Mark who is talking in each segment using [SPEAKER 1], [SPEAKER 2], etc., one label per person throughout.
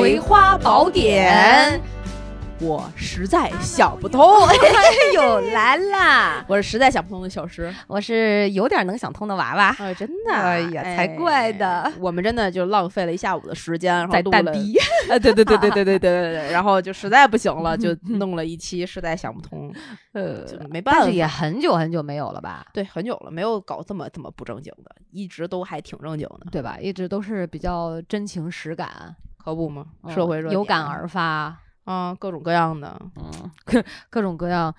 [SPEAKER 1] 葵花宝典》。我实在想不通，
[SPEAKER 2] 哎呦，来啦！
[SPEAKER 1] 我是实在想不通的小石，
[SPEAKER 2] 我是有点能想通的娃娃。
[SPEAKER 1] 哎，真的，
[SPEAKER 2] 哎呀，才怪的！
[SPEAKER 1] 我们真的就浪费了一下午的时间，
[SPEAKER 2] 在蛋
[SPEAKER 1] 逼。哎，对对对对对对对对对，然后就实在不行了，就弄了一期，实在想不通。呃，没办法，
[SPEAKER 2] 但是也很久很久没有了吧？
[SPEAKER 1] 对，很久了，没有搞这么这么不正经的，一直都还挺正经的，
[SPEAKER 2] 对吧？一直都是比较真情实感，
[SPEAKER 1] 可不吗？社会热
[SPEAKER 2] 有感而发。
[SPEAKER 1] 啊，各种各样的，
[SPEAKER 2] 嗯，各各种各样。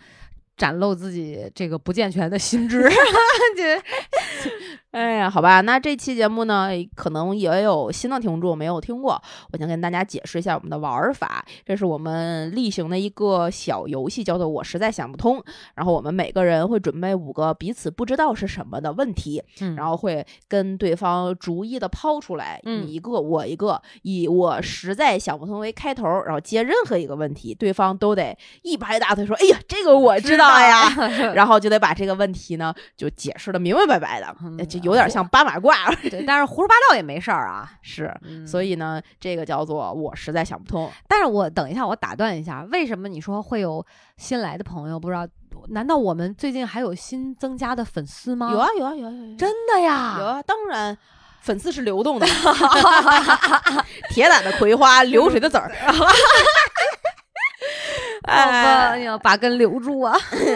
[SPEAKER 2] 展露自己这个不健全的心智，这，
[SPEAKER 1] 哎呀，好吧，那这期节目呢，可能也有新的听众没有听过，我想跟大家解释一下我们的玩法。这是我们例行的一个小游戏，叫做“我实在想不通”。然后我们每个人会准备五个彼此不知道是什么的问题，然后会跟对方逐一的抛出来，你一个我一个，以“我实在想不通”为开头，然后接任何一个问题，对方都得一拍大腿说：“哎呀，这个我知道。”呀，然后就得把这个问题呢，就解释的明明白白的，就有点像八马褂。
[SPEAKER 2] 对，但是胡说八道也没事儿啊。
[SPEAKER 1] 是，所以呢，这个叫做我实在想不通。
[SPEAKER 2] 但是我等一下，我打断一下，为什么你说会有新来的朋友？不知道，难道我们最近还有新增加的粉丝吗？
[SPEAKER 1] 有啊，有啊，有啊，有。
[SPEAKER 2] 真的呀？
[SPEAKER 1] 有啊，当然，粉丝是流动的，铁胆的葵花，流水的籽儿。
[SPEAKER 2] 哎。呀，把根留住啊！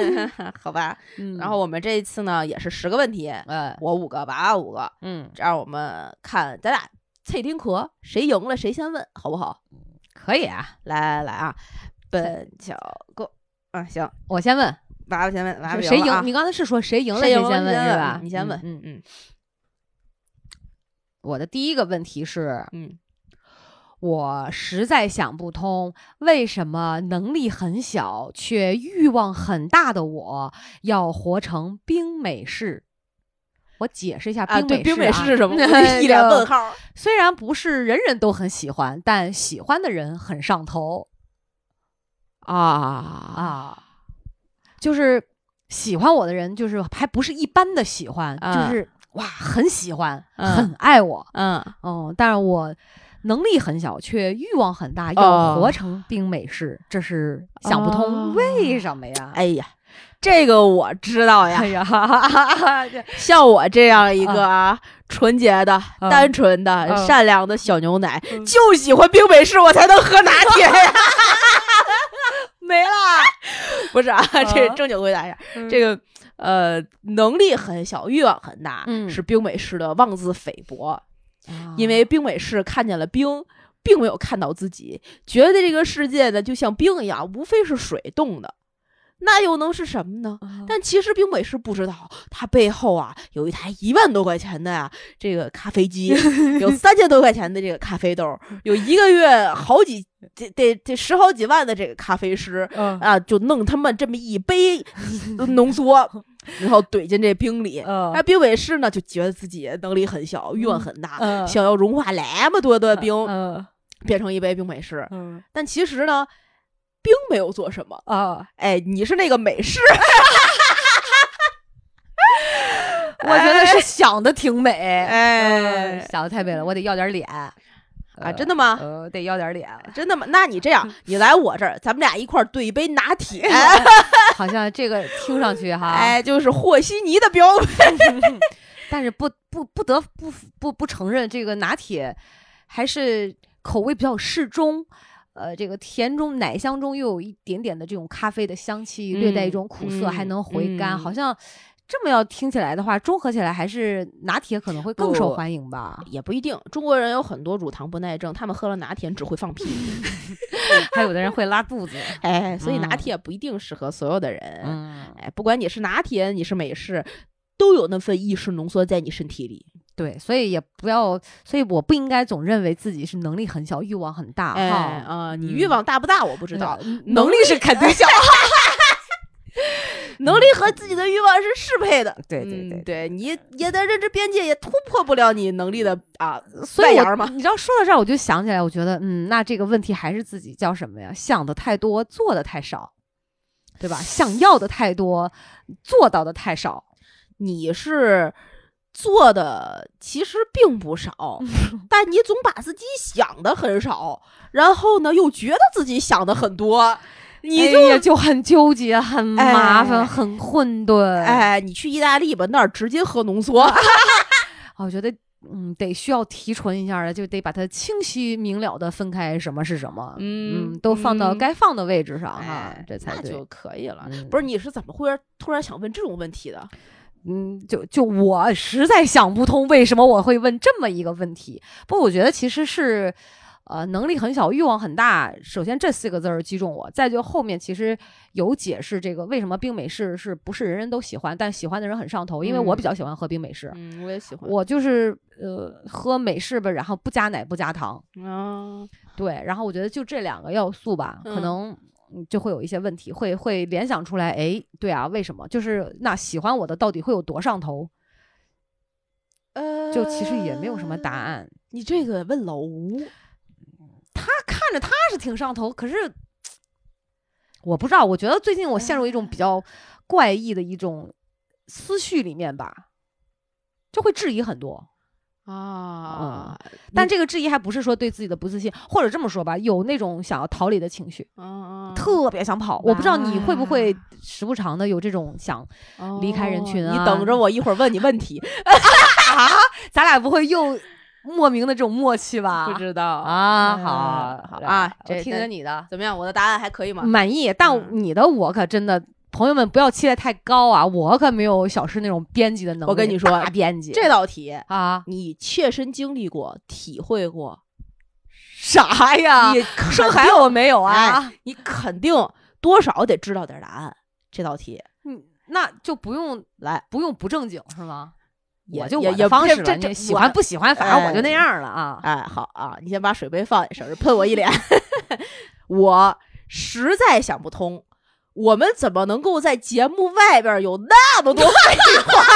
[SPEAKER 1] 好吧，然后我们这一次呢，也是十个问题，我五个，娃娃五个，
[SPEAKER 2] 嗯，
[SPEAKER 1] 这样我们看咱俩脆丁壳，谁赢了谁先问，好不好？
[SPEAKER 2] 可以啊，
[SPEAKER 1] 来来来啊，本巧哥，啊行，
[SPEAKER 2] 我先问，
[SPEAKER 1] 娃娃先问，娃娃
[SPEAKER 2] 谁赢？你刚才是说谁赢了谁
[SPEAKER 1] 先
[SPEAKER 2] 问是吧？
[SPEAKER 1] 你先问，
[SPEAKER 2] 嗯嗯，我的第一个问题是，
[SPEAKER 1] 嗯。
[SPEAKER 2] 我实在想不通，为什么能力很小却欲望很大的我要活成冰美式？我解释一下，冰美式，
[SPEAKER 1] 冰美式是什么？一脸问号。
[SPEAKER 2] 虽然不是人人都很喜欢，但喜欢的人很上头。
[SPEAKER 1] 啊
[SPEAKER 2] 啊，就是喜欢我的人，就是还不是一般的喜欢，就是哇，很喜欢，很爱我。
[SPEAKER 1] 嗯
[SPEAKER 2] 哦，但是我。能力很小，却欲望很大，要活成冰美式，这是想不通为什么呀？
[SPEAKER 1] 哎呀，这个我知道呀。
[SPEAKER 2] 哎呀，
[SPEAKER 1] 像我这样一个啊，纯洁的、单纯的、善良的小牛奶，就喜欢冰美式，我才能喝拿铁呀。
[SPEAKER 2] 没了，
[SPEAKER 1] 不是啊，这正经回答一下，这个呃，能力很小，欲望很大，是冰美式的妄自菲薄。因为冰美式看见了冰，并没有看到自己，觉得这个世界呢就像冰一样，无非是水冻的，那又能是什么呢？但其实冰美式不知道，他背后啊有一台一万多块钱的呀这个咖啡机，有三千多块钱的这个咖啡豆，有一个月好几得得得十好几万的这个咖啡师啊，就弄他们这么一杯 浓缩。然后怼进这冰里，那冰美式呢就觉得自己能力很小，欲望很大，想要融化那么多的冰，变成一杯冰美式。但其实呢，冰没有做什么
[SPEAKER 2] 啊。
[SPEAKER 1] 哎，你是那个美式，
[SPEAKER 2] 我觉得是想的挺美，
[SPEAKER 1] 哎，
[SPEAKER 2] 想的太美了，我得要点脸。
[SPEAKER 1] 啊，真的吗？
[SPEAKER 2] 呃，得要点脸，
[SPEAKER 1] 真的吗？那你这样，你来我这儿，咱们俩一块儿兑一杯拿铁，
[SPEAKER 2] 好像这个听上去哈，
[SPEAKER 1] 哎，就是和稀泥的标配。
[SPEAKER 2] 但是不不不得不不不承认，这个拿铁还是口味比较适中，呃，这个甜中奶香中又有一点点的这种咖啡的香气，略带一种苦涩，还能回甘，好像。这么要听起来的话，综合起来还是拿铁可能会更受欢迎吧？
[SPEAKER 1] 也不一定，中国人有很多乳糖不耐症，他们喝了拿铁只会放屁，
[SPEAKER 2] 还有的人会拉肚子。
[SPEAKER 1] 哎，所以拿铁不一定适合所有的人。嗯，哎，不管你是拿铁，你是美式，都有那份意识浓缩在你身体里。
[SPEAKER 2] 对，所以也不要，所以我不应该总认为自己是能力很小，欲望很大。
[SPEAKER 1] 哎啊，你欲望大不大我不知道，
[SPEAKER 2] 能力是肯定小。
[SPEAKER 1] 能力和自己的欲望是适配的，
[SPEAKER 2] 对 对对，
[SPEAKER 1] 对你也的认知边界也突破不了你能力的啊
[SPEAKER 2] 所以
[SPEAKER 1] 嘛。
[SPEAKER 2] 你知道说到这儿，我就想起来，我觉得嗯，那这个问题还是自己叫什么呀？想的太多，做的太少，对吧？想要的太多，做到的太少。
[SPEAKER 1] 你是做的其实并不少，但你总把自己想的很少，然后呢又觉得自己想的很多，你就
[SPEAKER 2] 就很纠结、很麻烦、很混沌。
[SPEAKER 1] 哎，你去意大利吧，那儿直接喝浓缩。
[SPEAKER 2] 我觉得。嗯，得需要提纯一下的，就得把它清晰明了的分开，什么是什么，嗯，都放到该放的位置上哈，这才
[SPEAKER 1] 就可以了。不是，你是怎么会突然想问这种问题的？
[SPEAKER 2] 嗯，就就我实在想不通，为什么我会问这么一个问题？不，我觉得其实是。呃，能力很小，欲望很大。首先这四个字儿击中我，再就后面其实有解释这个为什么冰美式是不是人人都喜欢，但喜欢的人很上头。因为我比较喜欢喝冰美式，
[SPEAKER 1] 嗯，我也喜欢。
[SPEAKER 2] 我就是呃喝美式吧，然后不加奶不加糖
[SPEAKER 1] 啊。
[SPEAKER 2] 对，然后我觉得就这两个要素吧，可能就会有一些问题，会会联想出来。哎，对啊，为什么？就是那喜欢我的到底会有多上头？
[SPEAKER 1] 呃，
[SPEAKER 2] 就其实也没有什么答案。
[SPEAKER 1] 你这个问老吴。
[SPEAKER 2] 他看着他是挺上头，可是我不知道。我觉得最近我陷入一种比较怪异的一种思绪里面吧，就会质疑很多
[SPEAKER 1] 啊。
[SPEAKER 2] 嗯，但这个质疑还不是说对自己的不自信，或者这么说吧，有那种想要逃离的情绪，特别想跑。我不知道你会不会时不常的有这种想离开人群
[SPEAKER 1] 啊？你等着我一会儿问你问题
[SPEAKER 2] 啊，咱俩不会又。莫名的这种默契吧，
[SPEAKER 1] 不知道
[SPEAKER 2] 啊，好，好
[SPEAKER 1] 啊，
[SPEAKER 2] 这听听你的
[SPEAKER 1] 怎么样？我的答案还可以吗？
[SPEAKER 2] 满意，但你的我可真的，朋友们不要期待太高啊！我可没有小诗那种编辑的能力。
[SPEAKER 1] 我跟你说，
[SPEAKER 2] 大编辑
[SPEAKER 1] 这道题
[SPEAKER 2] 啊，
[SPEAKER 1] 你切身经历过、体会过
[SPEAKER 2] 啥呀？
[SPEAKER 1] 你
[SPEAKER 2] 生孩子我没有啊，
[SPEAKER 1] 你肯定多少得知道点答案。这道题，
[SPEAKER 2] 嗯，那就不用来，不用不正经是吗？
[SPEAKER 1] 我
[SPEAKER 2] 就
[SPEAKER 1] 也也
[SPEAKER 2] 方式
[SPEAKER 1] 这这
[SPEAKER 2] 喜欢不喜欢，反正我就那样了啊！
[SPEAKER 1] 哎，好啊，你先把水杯放下，省着喷我一脸。我实在想不通，我们怎么能够在节目外边有那么多废话？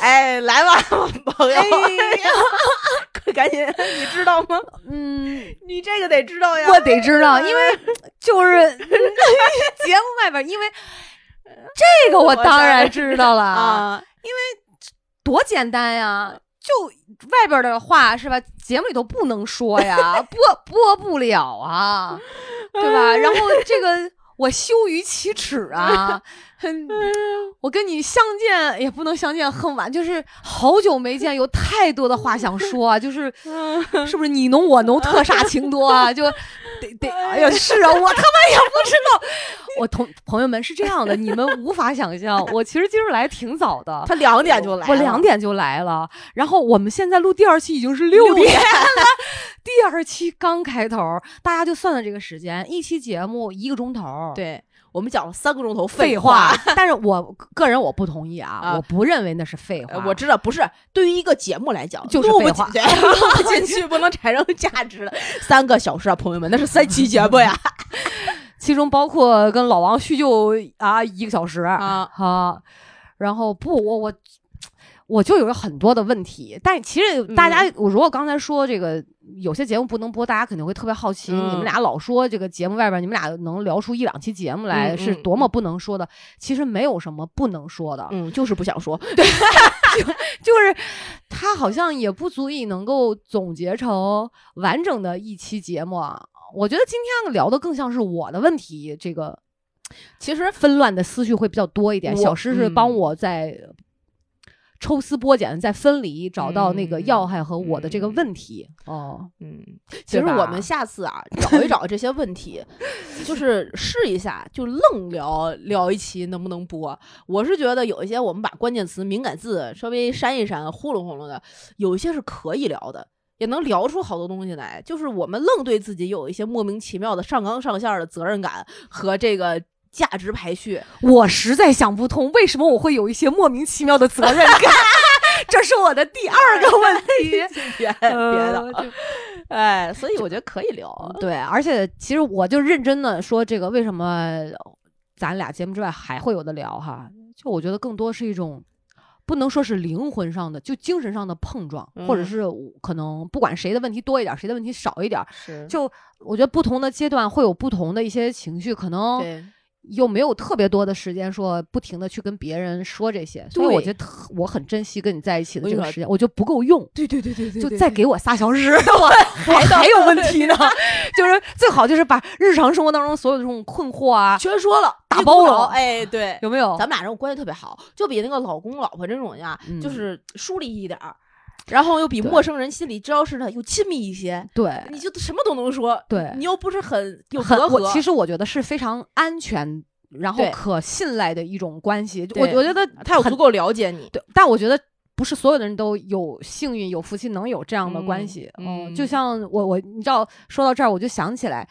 [SPEAKER 1] 哎，来吧，朋友，快赶紧，你知道吗？
[SPEAKER 2] 嗯，
[SPEAKER 1] 你这个得知道呀，
[SPEAKER 2] 我得知道，因为 就是节目外边，因为。这个我当然知道了
[SPEAKER 1] 啊，
[SPEAKER 2] 因为多简单呀，就外边的话是吧？节目里头不能说呀，播播不了啊，对吧？然后这个我羞于启齿啊，我跟你相见也不能相见恨晚，就是好久没见，有太多的话想说啊，就是是不是你侬我侬，特煞情多啊？就得得，哎呀，是啊，我他妈也不知道。我同朋友们是这样的，你们无法想象。我其实今儿来挺早的，
[SPEAKER 1] 他两点就来，
[SPEAKER 2] 我两点就来了。然后我们现在录第二期已经是六点了，第二期刚开头，大家就算算这个时间，一期节目一个钟头。
[SPEAKER 1] 对我们讲了三个钟头
[SPEAKER 2] 废
[SPEAKER 1] 话，
[SPEAKER 2] 但是我个人我不同意啊，我不认为那是废话。
[SPEAKER 1] 我知道不是，对于一个节目来讲
[SPEAKER 2] 就是废话，
[SPEAKER 1] 录不进去不能产生价值的三个小时啊，朋友们，那是三期节目呀。
[SPEAKER 2] 其中包括跟老王叙旧啊，一个小时
[SPEAKER 1] 啊，
[SPEAKER 2] 好，然后不，我我我就有很多的问题，但其实大家，我如果刚才说这个有些节目不能播，大家肯定会特别好奇，你们俩老说这个节目外边，你们俩能聊出一两期节目来，是多么不能说的。其实没有什么不能说的，
[SPEAKER 1] 嗯，就是不想说，
[SPEAKER 2] 对，就就是他好像也不足以能够总结成完整的一期节目。我觉得今天聊的更像是我的问题，这个其实纷乱的思绪会比较多一点。小诗是帮我在抽丝剥茧，再分离，找到那个要害和我的这个问题。哦，
[SPEAKER 1] 嗯，其实我们下次啊，找一找这些问题，就是试一下，就愣聊聊一期能不能播。我是觉得有一些我们把关键词、敏感字稍微删一删，呼噜呼噜的，有一些是可以聊的。也能聊出好多东西来，就是我们愣对自己有一些莫名其妙的上纲上线的责任感和这个价值排序，
[SPEAKER 2] 我实在想不通为什么我会有一些莫名其妙的责任感，这是我的第二个问题。
[SPEAKER 1] 别别的，哎，所以我觉得可以聊。
[SPEAKER 2] 对，而且其实我就认真的说，这个为什么咱俩节目之外还会有的聊哈？就我觉得更多是一种。不能说是灵魂上的，就精神上的碰撞，或者是可能不管谁的问题多一点，谁的问题少一点，
[SPEAKER 1] 是。
[SPEAKER 2] 就我觉得不同的阶段会有不同的一些情绪，可能又没有特别多的时间说不停的去跟别人说这些，所以我觉得我很珍惜跟你在一起的这个时间，我就不够用。
[SPEAKER 1] 对对对对对，
[SPEAKER 2] 就再给我仨小时，我我还有问题呢。就是最好就是把日常生活当中所有的这种困惑啊
[SPEAKER 1] 全说了，
[SPEAKER 2] 打包了。
[SPEAKER 1] 哎，对，
[SPEAKER 2] 有没有？
[SPEAKER 1] 咱们俩这种关系特别好，就比那个老公老婆这种呀，就是疏离一点儿。然后又比陌生人心里知道似的又亲密一些，
[SPEAKER 2] 对，
[SPEAKER 1] 你就什么都能说，
[SPEAKER 2] 对
[SPEAKER 1] 你又不是很有
[SPEAKER 2] 隔阂。其实我觉得是非常安全，然后可信赖的一种关系。我我觉得
[SPEAKER 1] 他有足够了解你，
[SPEAKER 2] 对。但我觉得不是所有的人都有幸运、有福气能有这样的关系。嗯，就像我我你知道，说到这儿我就想起来，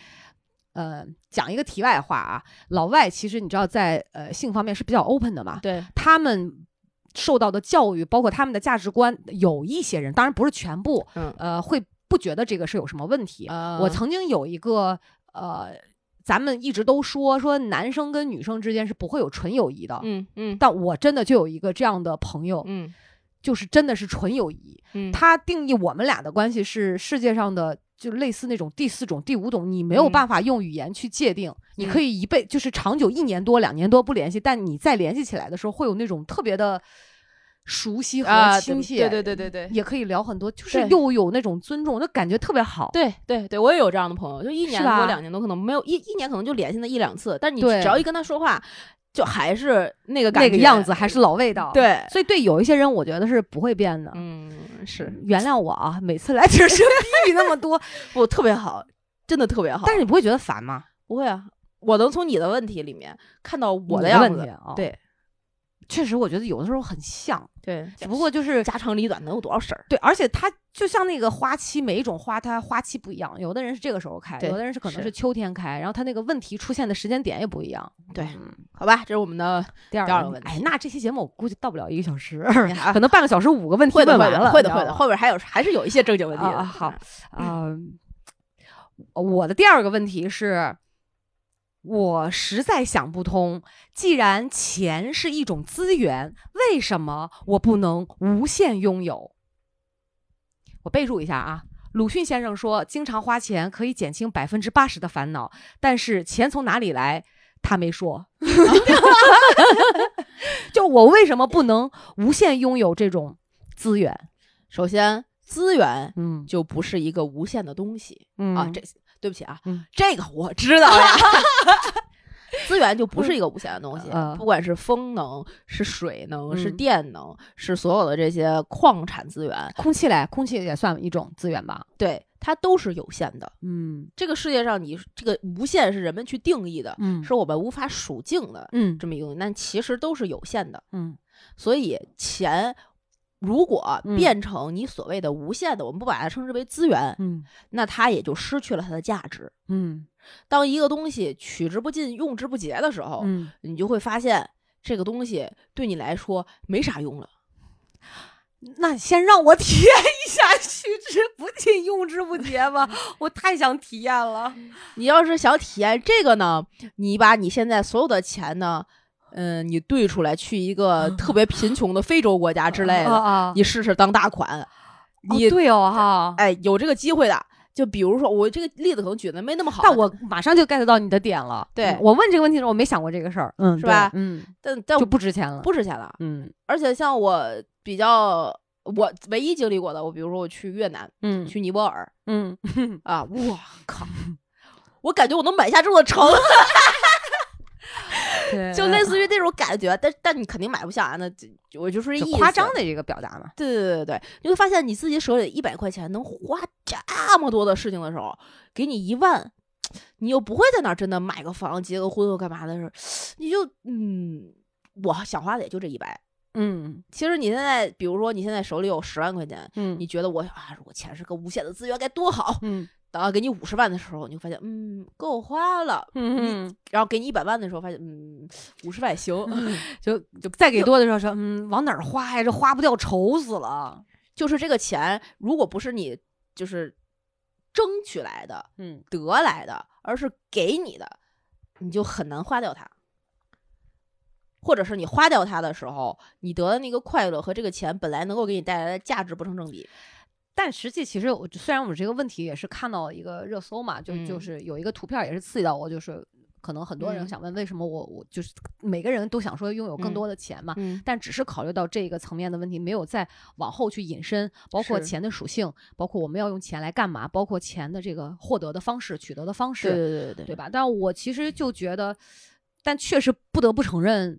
[SPEAKER 2] 呃，讲一个题外话啊，老外其实你知道在呃性方面是比较 open 的嘛，
[SPEAKER 1] 对
[SPEAKER 2] 他们。受到的教育，包括他们的价值观，有一些人，当然不是全部，呃，会不觉得这个是有什么问题。我曾经有一个，呃，咱们一直都说说男生跟女生之间是不会有纯友谊的，
[SPEAKER 1] 嗯嗯，
[SPEAKER 2] 但我真的就有一个这样的朋友，
[SPEAKER 1] 嗯，
[SPEAKER 2] 就是真的是纯友谊。他定义我们俩的关系是世界上的。就类似那种第四种、第五种，你没有办法用语言去界定。你可以一辈就是长久一年多、两年多不联系，但你再联系起来的时候，会有那种特别的熟悉和亲切。
[SPEAKER 1] 对对对对对，
[SPEAKER 2] 也可以聊很多，就是又有那种尊重，就感觉特别好。
[SPEAKER 1] 对对对，我也有这样的朋友，就一年多、两年多，可能没有一一年可能就联系那一两次，但你只要一跟他说话。就还是那个
[SPEAKER 2] 那个样子，还是老味道。
[SPEAKER 1] 对，
[SPEAKER 2] 所以对有一些人，我觉得是不会变的。
[SPEAKER 1] 嗯，是
[SPEAKER 2] 原谅我啊，每次来只是 比那么多，
[SPEAKER 1] 不特别好，真的特别好。
[SPEAKER 2] 但是你不会觉得烦吗？
[SPEAKER 1] 不会啊，我能从你的问题里面看到我的样子。对。
[SPEAKER 2] 确实，我觉得有的时候很像，
[SPEAKER 1] 对，
[SPEAKER 2] 只不过就是
[SPEAKER 1] 家长里短，能有多少事儿？
[SPEAKER 2] 对，而且它就像那个花期，每一种花它花期不一样，有的人是这个时候开，有的人是可能是秋天开，然后它那个问题出现的时间点也不一样。
[SPEAKER 1] 对，好吧，这是我们的第二个问题。
[SPEAKER 2] 哎，那这期节目我估计到不了一个小时，可能半个小时五个问题问完
[SPEAKER 1] 了，会的，会的，后边还有还是有一些正经问题
[SPEAKER 2] 啊。好，嗯，我的第二个问题是。我实在想不通，既然钱是一种资源，为什么我不能无限拥有？我备注一下啊，鲁迅先生说，经常花钱可以减轻百分之八十的烦恼，但是钱从哪里来，他没说。就我为什么不能无限拥有这种资源？
[SPEAKER 1] 首先，资源嗯就不是一个无限的东西啊，这。对不起啊，这个我知道呀。资源就不是一个无限的东西，不管是风能、是水能、是电能，是所有的这些矿产资源，
[SPEAKER 2] 空气嘞，空气也算一种资源吧？
[SPEAKER 1] 对，它都是有限的。
[SPEAKER 2] 嗯，
[SPEAKER 1] 这个世界上，你这个无限是人们去定义的，嗯，是我们无法数尽的，嗯，这么一个东西，但其实都是有限的，
[SPEAKER 2] 嗯，
[SPEAKER 1] 所以钱。如果变成你所谓的无限的，我们不把它称之为资源，
[SPEAKER 2] 嗯，
[SPEAKER 1] 那它也就失去了它的价值，
[SPEAKER 2] 嗯。
[SPEAKER 1] 当一个东西取之不尽、用之不竭的时候，嗯，你就会发现这个东西对你来说没啥用了。
[SPEAKER 2] 那先让我体验一下取之不尽、用之不竭吧，我太想体验了。
[SPEAKER 1] 你要是想体验这个呢，你把你现在所有的钱呢。嗯，你兑出来去一个特别贫穷的非洲国家之类的，你试试当大款。你
[SPEAKER 2] 对哦哈，
[SPEAKER 1] 哎，有这个机会的。就比如说，我这个例子可能举的没那么好，
[SPEAKER 2] 但我马上就 get 到你的点了。
[SPEAKER 1] 对
[SPEAKER 2] 我问这个问题的时候，我没想过这个事儿，嗯，
[SPEAKER 1] 是吧？
[SPEAKER 2] 嗯，
[SPEAKER 1] 但但
[SPEAKER 2] 就不值钱了，
[SPEAKER 1] 不值钱了。
[SPEAKER 2] 嗯，
[SPEAKER 1] 而且像我比较，我唯一经历过的，我比如说我去越南，
[SPEAKER 2] 嗯，
[SPEAKER 1] 去尼泊尔，
[SPEAKER 2] 嗯
[SPEAKER 1] 啊，我靠，我感觉我能买下这座城。就类似于那种感觉，但但你肯定买不下，那我就说这
[SPEAKER 2] 夸张的这个表达嘛。
[SPEAKER 1] 对对对对你会发现你自己手里一百块钱能花这么多的事情的时候，给你一万，你又不会在那儿真的买个房、结个婚或干嘛的时候，你就嗯，我想花的也就这一百。
[SPEAKER 2] 嗯，
[SPEAKER 1] 其实你现在，比如说你现在手里有十万块钱，
[SPEAKER 2] 嗯，
[SPEAKER 1] 你觉得我啊，如果钱是个无限的资源该多好，
[SPEAKER 2] 嗯。
[SPEAKER 1] 等到给你五十万的时候，你就发现，嗯，够花了。
[SPEAKER 2] 嗯，
[SPEAKER 1] 然后给你一百万的时候，发现，嗯，五十万行。
[SPEAKER 2] 就就再给多的时候说，嗯，往哪儿花呀？这花不掉，愁死了。
[SPEAKER 1] 就是这个钱，如果不是你就是争取来的，
[SPEAKER 2] 嗯，
[SPEAKER 1] 得来的，而是给你的，你就很难花掉它。或者是你花掉它的时候，你得的那个快乐和这个钱本来能够给你带来的价值不成正比。
[SPEAKER 2] 但实际其实，我虽然我们这个问题也是看到一个热搜嘛，就就是有一个图片也是刺激到我，就是可能很多人想问，为什么我我就是每个人都想说拥有更多的钱嘛？但只是考虑到这个层面的问题，没有再往后去引申，包括钱的属性，包括我们要用钱来干嘛，包括钱的这个获得的方式、取得的方式，
[SPEAKER 1] 对对对
[SPEAKER 2] 对，对。吧？但我其实就觉得，但确实不得不承认，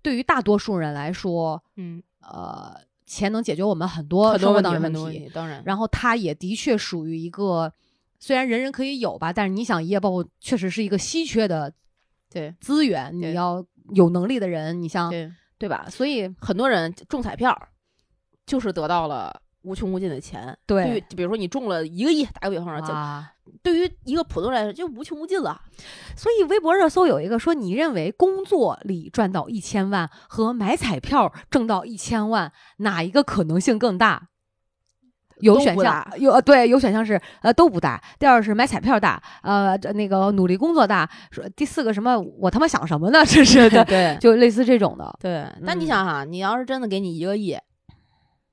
[SPEAKER 2] 对于大多数人来说，
[SPEAKER 1] 嗯。
[SPEAKER 2] 呃，钱能解决我们很多
[SPEAKER 1] 生活
[SPEAKER 2] 当
[SPEAKER 1] 问
[SPEAKER 2] 题，
[SPEAKER 1] 当然，
[SPEAKER 2] 然后它也的确属于一个。虽然人人可以有吧，但是你想一夜暴富确实是一个稀缺的
[SPEAKER 1] 对
[SPEAKER 2] 资源，你要有能力的人，你像
[SPEAKER 1] 对
[SPEAKER 2] 吧？所以
[SPEAKER 1] 很多人中彩票就是得到了无穷无尽的钱。对，就比如说你中了一个亿，打个比方说，对于一个普通人来说就无穷无尽了。
[SPEAKER 2] 所以微博热搜有一个说，你认为工作里赚到一千万和买彩票挣到一千万，哪一个可能性更大？有选项，有呃对，有选项是呃都不大。第二是买彩票大，呃那个努力工作大。说第四个什么？我他妈想什么呢？这是
[SPEAKER 1] 的，对，
[SPEAKER 2] 就类似这种的。
[SPEAKER 1] 对，那你想哈，你要是真的给你一个亿，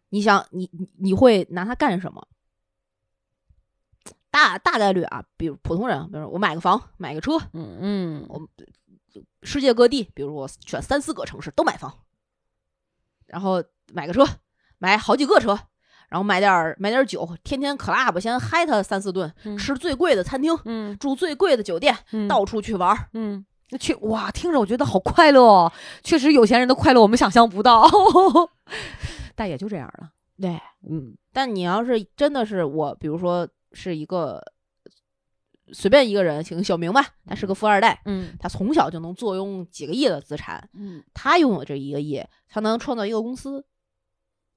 [SPEAKER 1] 你想你你会拿它干什么？大大概率啊，比如普通人，比如我买个房，买个车，
[SPEAKER 2] 嗯嗯，
[SPEAKER 1] 我世界各地，比如我选三四个城市都买房，然后买个车，买好几个车。然后买点买点酒，天天 club 先嗨他三四顿，吃最贵的餐厅，
[SPEAKER 2] 嗯，
[SPEAKER 1] 住最贵的酒店，到处去玩，
[SPEAKER 2] 嗯，去哇，听着我觉得好快乐哦，确实有钱人的快乐我们想象不到，但也就这样了，
[SPEAKER 1] 对，
[SPEAKER 2] 嗯，
[SPEAKER 1] 但你要是真的是我，比如说是一个随便一个人，请小明吧，他是个富二代，
[SPEAKER 2] 嗯，
[SPEAKER 1] 他从小就能坐拥几个亿的资产，
[SPEAKER 2] 嗯，
[SPEAKER 1] 他拥有这一个亿，他能创造一个公司。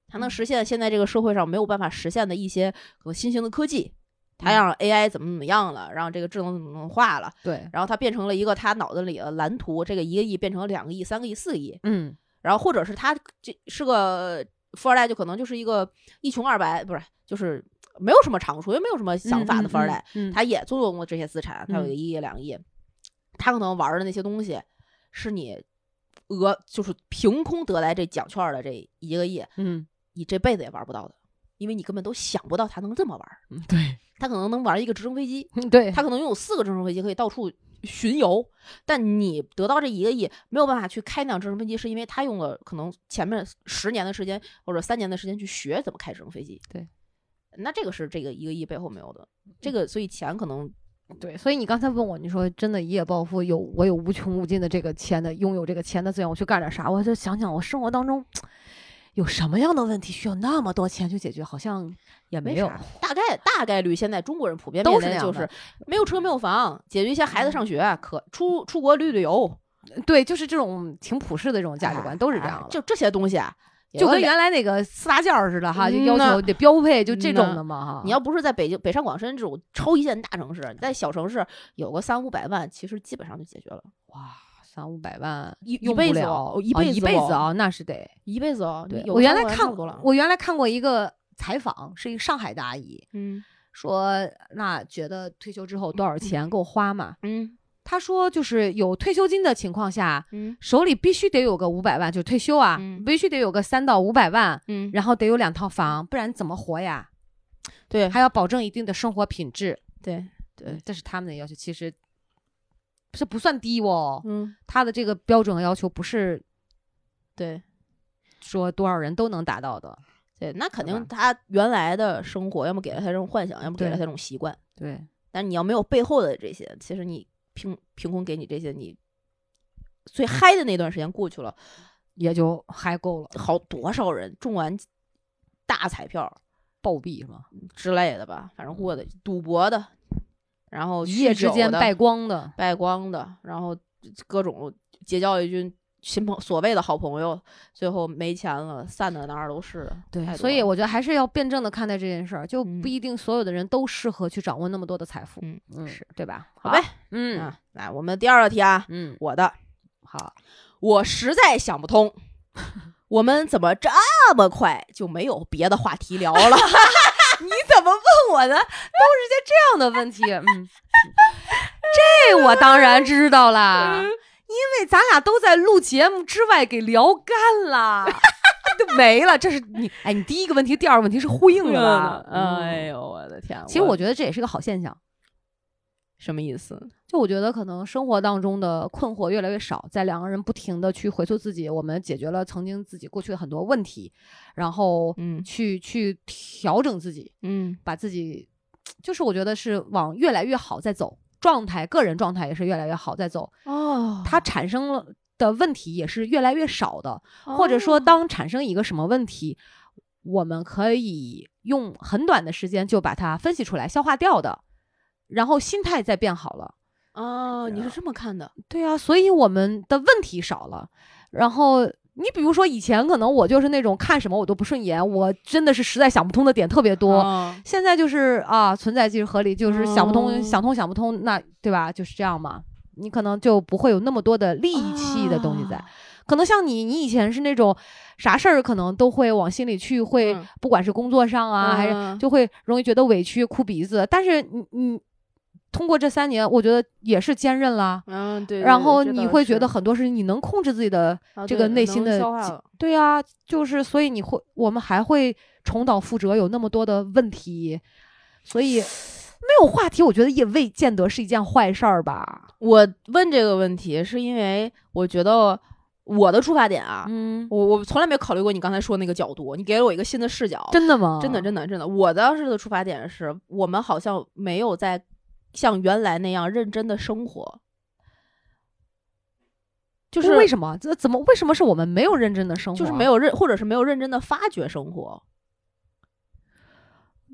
[SPEAKER 1] 他能实现现在这个社会上没有办法实现的一些新型的科技，他让 AI 怎么怎么样了，让这个智能怎么怎么化了，
[SPEAKER 2] 对，
[SPEAKER 1] 然后他变成了一个他脑子里的蓝图，这个一个亿变成了两个亿、三个亿、四个亿，
[SPEAKER 2] 嗯，
[SPEAKER 1] 然后或者是他这是个富二代，就可能就是一个一穷二白，不是，就是没有什么长处，也没有什么想法的富二代，他也坐拥了这些资产，他有一亿、两亿，他可能玩的那些东西是你额就是凭空得来这奖券的这一个亿，
[SPEAKER 2] 嗯。
[SPEAKER 1] 你这辈子也玩不到的，因为你根本都想不到他能这么玩。
[SPEAKER 2] 对
[SPEAKER 1] 他可能能玩一个直升飞机，
[SPEAKER 2] 对
[SPEAKER 1] 他可能拥有四个直升飞机可以到处巡游。但你得到这一个亿，没有办法去开那辆直升飞机，是因为他用了可能前面十年的时间或者三年的时间去学怎么开直升飞机。
[SPEAKER 2] 对，
[SPEAKER 1] 那这个是这个一个亿背后没有的。这个所以钱可能
[SPEAKER 2] 对，所以你刚才问我，你说真的一夜暴富有我有无穷无尽的这个钱的拥有这个钱的资源，我去干点啥？我就想想我生活当中。有什么样的问题需要那么多钱去解决？好像也没有。
[SPEAKER 1] 大概大概率，现在中国人普遍
[SPEAKER 2] 都是
[SPEAKER 1] 就是没有车没有房，解决一些孩子上学，可出出国旅旅游。
[SPEAKER 2] 对，就是这种挺普世的这种价值观，都是这样的。
[SPEAKER 1] 就这些东西啊，
[SPEAKER 2] 就跟原来那个四大件儿似的哈，就要求得标配，就这种的嘛哈。
[SPEAKER 1] 你要不是在北京、北上广深这种超一线大城市，在小城市有个三五百万，其实基本上就解决了。
[SPEAKER 2] 哇。三五百万
[SPEAKER 1] 一一辈一辈子
[SPEAKER 2] 一辈子啊，那是得
[SPEAKER 1] 一辈子哦。
[SPEAKER 2] 对，我原来看过，我原来看过一个采访，是一个上海的阿姨，
[SPEAKER 1] 嗯，
[SPEAKER 2] 说那觉得退休之后多少钱够花嘛？
[SPEAKER 1] 嗯，
[SPEAKER 2] 她说就是有退休金的情况下，
[SPEAKER 1] 嗯，
[SPEAKER 2] 手里必须得有个五百万，就退休啊，必须得有个三到五百万，
[SPEAKER 1] 嗯，
[SPEAKER 2] 然后得有两套房，不然怎么活呀？
[SPEAKER 1] 对，
[SPEAKER 2] 还要保证一定的生活品质，
[SPEAKER 1] 对
[SPEAKER 2] 对，这是他们的要求，其实。这不算低哦，
[SPEAKER 1] 嗯，
[SPEAKER 2] 他的这个标准和要求不是，
[SPEAKER 1] 对，
[SPEAKER 2] 说多少人都能达到的，
[SPEAKER 1] 对，那肯定他原来的生活，要么给了他这种幻想，要么给了他这种习惯，
[SPEAKER 2] 对。
[SPEAKER 1] 但你要没有背后的这些，其实你凭凭空给你这些，你最嗨的那段时间过去了，
[SPEAKER 2] 也就嗨够了。
[SPEAKER 1] 好多少人中完大彩票、
[SPEAKER 2] 暴毙是吗
[SPEAKER 1] 之类的吧？反正过的赌博的。然后
[SPEAKER 2] 一夜之间败光的，
[SPEAKER 1] 败光的，然后各种结交一群新朋所谓的好朋友，最后没钱了，散的哪儿都是。
[SPEAKER 2] 对，所以我觉得还是要辩证的看待这件事儿，就不一定所有的人都适合去掌握那么多的财富。
[SPEAKER 1] 嗯
[SPEAKER 2] 嗯，
[SPEAKER 1] 是
[SPEAKER 2] 对吧？
[SPEAKER 1] 好呗，
[SPEAKER 2] 嗯，
[SPEAKER 1] 来我们第二道题啊，
[SPEAKER 2] 嗯，
[SPEAKER 1] 我的
[SPEAKER 2] 好，
[SPEAKER 1] 我实在想不通，我们怎么这么快就没有别的话题聊了？
[SPEAKER 2] 你怎么问我的？都是些这样的问题。嗯，这我当然知道啦，因为咱俩都在录节目之外给聊干了，就没了。这是你哎，你第一个问题，第二个问题是呼应了。
[SPEAKER 1] 哎呦，我的天！
[SPEAKER 2] 其实我觉得这也是个好现象。
[SPEAKER 1] 什么意思？
[SPEAKER 2] 就我觉得可能生活当中的困惑越来越少，在两个人不停的去回溯自己，我们解决了曾经自己过去的很多问题，然后
[SPEAKER 1] 嗯
[SPEAKER 2] 去去调整自己，
[SPEAKER 1] 嗯
[SPEAKER 2] 把自己，就是我觉得是往越来越好在走，状态个人状态也是越来越好在走，
[SPEAKER 1] 哦
[SPEAKER 2] 它产生了的问题也是越来越少的，或者说当产生一个什么问题，我们可以用很短的时间就把它分析出来、消化掉的，然后心态再变好了。
[SPEAKER 1] 哦，你是这么看的？
[SPEAKER 2] 对啊，所以我们的问题少了。然后你比如说以前可能我就是那种看什么我都不顺眼，我真的是实在想不通的点特别多。
[SPEAKER 1] 哦
[SPEAKER 2] 现在就是啊，存在即是合理，就是想不通，
[SPEAKER 1] 哦
[SPEAKER 2] 想通想不通，那对吧？就是这样嘛。你可能就不会有那么多的戾气的东西在。
[SPEAKER 1] 啊
[SPEAKER 2] 可能像你，你以前是那种啥事儿可能都会往心里去，会、
[SPEAKER 1] 嗯
[SPEAKER 2] 不管是工作上啊，还是
[SPEAKER 1] 嗯
[SPEAKER 2] 就会容易觉得委屈、哭鼻子。但是你你通过这三年，我觉得也是坚韧啦。
[SPEAKER 1] 嗯，对。
[SPEAKER 2] 然后你会觉得很多事情你能控制自己的，
[SPEAKER 1] 啊
[SPEAKER 2] 这个内心的对啊，就是所以你会，我们还会重蹈覆辙，有那么多的问题，所以没有话题，我觉得也未见得是一件坏事儿吧。
[SPEAKER 1] 我问这个问题，是因为我觉得我的出发点啊，
[SPEAKER 2] 嗯，
[SPEAKER 1] 我我从来没有考虑过你刚才说那个角度，你给了我一个新的视角。
[SPEAKER 2] 真的吗？
[SPEAKER 1] 真的，真的，真的，我当时的出发点是我们好像没有在像原来那样认真的生活，就是
[SPEAKER 2] 为什么？这怎么？为什么是我们没有认真的生活？
[SPEAKER 1] 就是没。有认，或者是没有认真的发掘生活。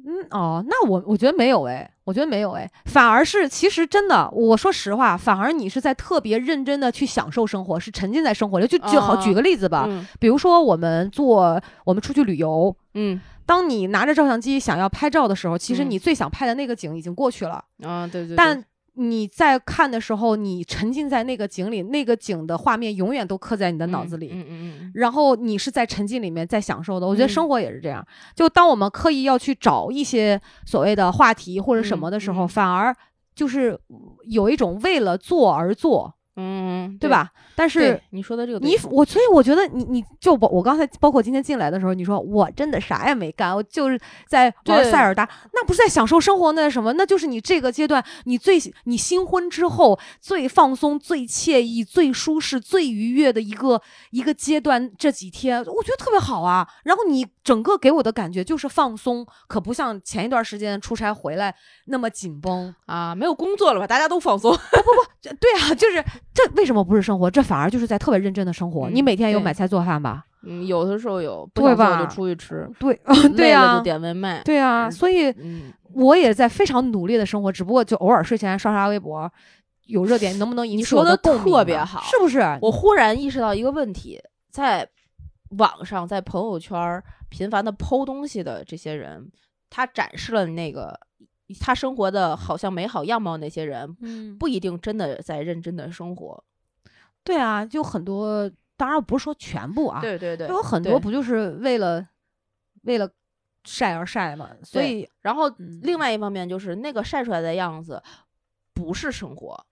[SPEAKER 2] 嗯哦，那我我觉得没有哎，我觉得没有哎，反而是其实真的，我说实话，反而你是在特别认真的去享受生活，是沉浸在生活里。就就好，
[SPEAKER 1] 啊
[SPEAKER 2] 举个例子吧，
[SPEAKER 1] 嗯
[SPEAKER 2] 比如说我们做我们出去旅游，
[SPEAKER 1] 嗯
[SPEAKER 2] 当你拿着照相机想要拍照的时候，其实
[SPEAKER 1] 嗯
[SPEAKER 2] 你最想拍的那个景已经过去了，
[SPEAKER 1] 啊，对对对，
[SPEAKER 2] 但你在看的时候，你沉浸在那个景里，那个景的画面永远都刻在你的脑子里。
[SPEAKER 1] 嗯嗯嗯
[SPEAKER 2] 然后你是在沉浸里面在享受的，我觉得
[SPEAKER 1] 嗯
[SPEAKER 2] 生活也是这样。就当我们刻意要去找一些所谓的话题或者什
[SPEAKER 1] 嗯
[SPEAKER 2] 么的时候，
[SPEAKER 1] 嗯
[SPEAKER 2] 反而就是有一种为了做而做，
[SPEAKER 1] 嗯，
[SPEAKER 2] 对？吧？但是
[SPEAKER 1] 你说的这个，
[SPEAKER 2] 你我，所以我觉得你你就我我刚才包括今天进来的时候，你说我真的啥也没干，我就是在玩
[SPEAKER 1] 对
[SPEAKER 2] 塞尔达，那不是在享受生活，那是什么？那就是你这个阶段你最你新婚之后最放松、最惬意、最舒适、最愉悦的一个一个阶段。这几天我觉得特别好啊。然后你整个给我的感觉就是放松，可不像前一段时间出差回来那么紧绷。
[SPEAKER 1] 啊，没有工作了吧？大家都放松。
[SPEAKER 2] 不不不对啊，就是这为什么不是生活？这反而就是在特别认真的生活。
[SPEAKER 1] 嗯
[SPEAKER 2] 你每天有买菜做饭吧？
[SPEAKER 1] 嗯，有的时候有，不
[SPEAKER 2] 对吧
[SPEAKER 1] 想做就出去吃，
[SPEAKER 2] 对，对呀、
[SPEAKER 1] 点外卖。
[SPEAKER 2] 对啊，
[SPEAKER 1] 嗯
[SPEAKER 2] 所以
[SPEAKER 1] 嗯，
[SPEAKER 2] 我也在非常努力的生活，只不过就偶尔睡前刷刷微博，有热点能不能引
[SPEAKER 1] 你
[SPEAKER 2] 起我
[SPEAKER 1] 说得
[SPEAKER 2] 共鸣啊
[SPEAKER 1] 特别好
[SPEAKER 2] 是不是？
[SPEAKER 1] 我忽然意识到一个问题，在网上，在朋友圈频繁的剖东西的这些人，他展示了那个他生活的好像美好样貌，那些人
[SPEAKER 2] 嗯，
[SPEAKER 1] 不一定真的在认真的生活。
[SPEAKER 2] 对啊，就很多，当然不是说全部啊，
[SPEAKER 1] 对对对，
[SPEAKER 2] 有很多不就是为了为了晒而晒嘛，所以
[SPEAKER 1] 然后
[SPEAKER 2] 嗯
[SPEAKER 1] 另外一方面就是那个晒出来的样子不是生活，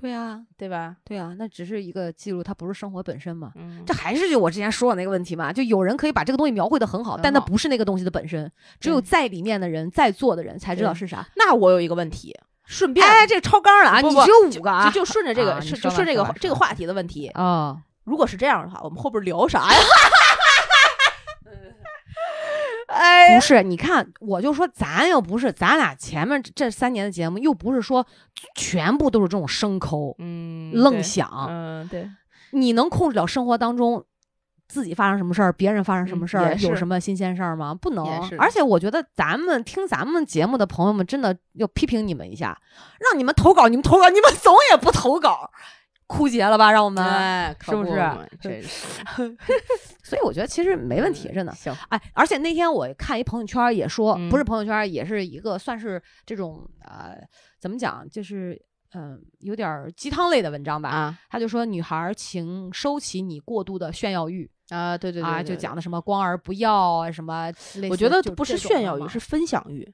[SPEAKER 2] 对啊，
[SPEAKER 1] 对吧？
[SPEAKER 2] 对啊，那只是一个记录，它不是生活本身嘛。
[SPEAKER 1] 嗯，
[SPEAKER 2] 这还是就我之前说的那个问题嘛，就有人可以把这个东西描绘的很好，但那不是那个东西的本身，只有在里面的人，在做的人才知道是啥。
[SPEAKER 1] 那我有一个问题，顺便
[SPEAKER 2] 哎，这个超纲了啊！
[SPEAKER 1] 不不
[SPEAKER 2] 你只有五个啊
[SPEAKER 1] 就就顺着这个，
[SPEAKER 2] 啊你
[SPEAKER 1] 是就顺这个这个话题的问题。
[SPEAKER 2] 啊！
[SPEAKER 1] 如果是这样的话，我们后边聊啥呀？
[SPEAKER 2] 哎，不是，你看，我就说咱又不是，咱俩前面这这三年的节目又不是说全部都是这种生抠、
[SPEAKER 1] 嗯
[SPEAKER 2] 愣想，
[SPEAKER 1] 嗯，对，
[SPEAKER 2] 你能控制了生活当中自己发生什么事儿，别人发生什么事儿，
[SPEAKER 1] 嗯
[SPEAKER 2] 有什么新鲜事儿吗？不能。而且我觉得咱们听咱们节目的朋友们，真的要批评你们一下，让你们投稿，你们投稿，你们总也不投稿，枯竭了吧？让我们。
[SPEAKER 1] 哎，
[SPEAKER 2] 是不是 所以我觉得其实没问题，真的。
[SPEAKER 1] 行，
[SPEAKER 2] 哎，而且那天我看一朋友圈也说，
[SPEAKER 1] 嗯
[SPEAKER 2] 不是朋友圈，也是一个算是这种呃，怎么讲，就是嗯、有点儿鸡汤类的文章吧。
[SPEAKER 1] 啊
[SPEAKER 2] 他就说，女孩儿请收起你过度的炫耀欲
[SPEAKER 1] 啊，对对对
[SPEAKER 2] 就讲的什么光而不要啊，什么。
[SPEAKER 1] 我觉得
[SPEAKER 2] 就
[SPEAKER 1] 不是炫耀欲，是分享欲。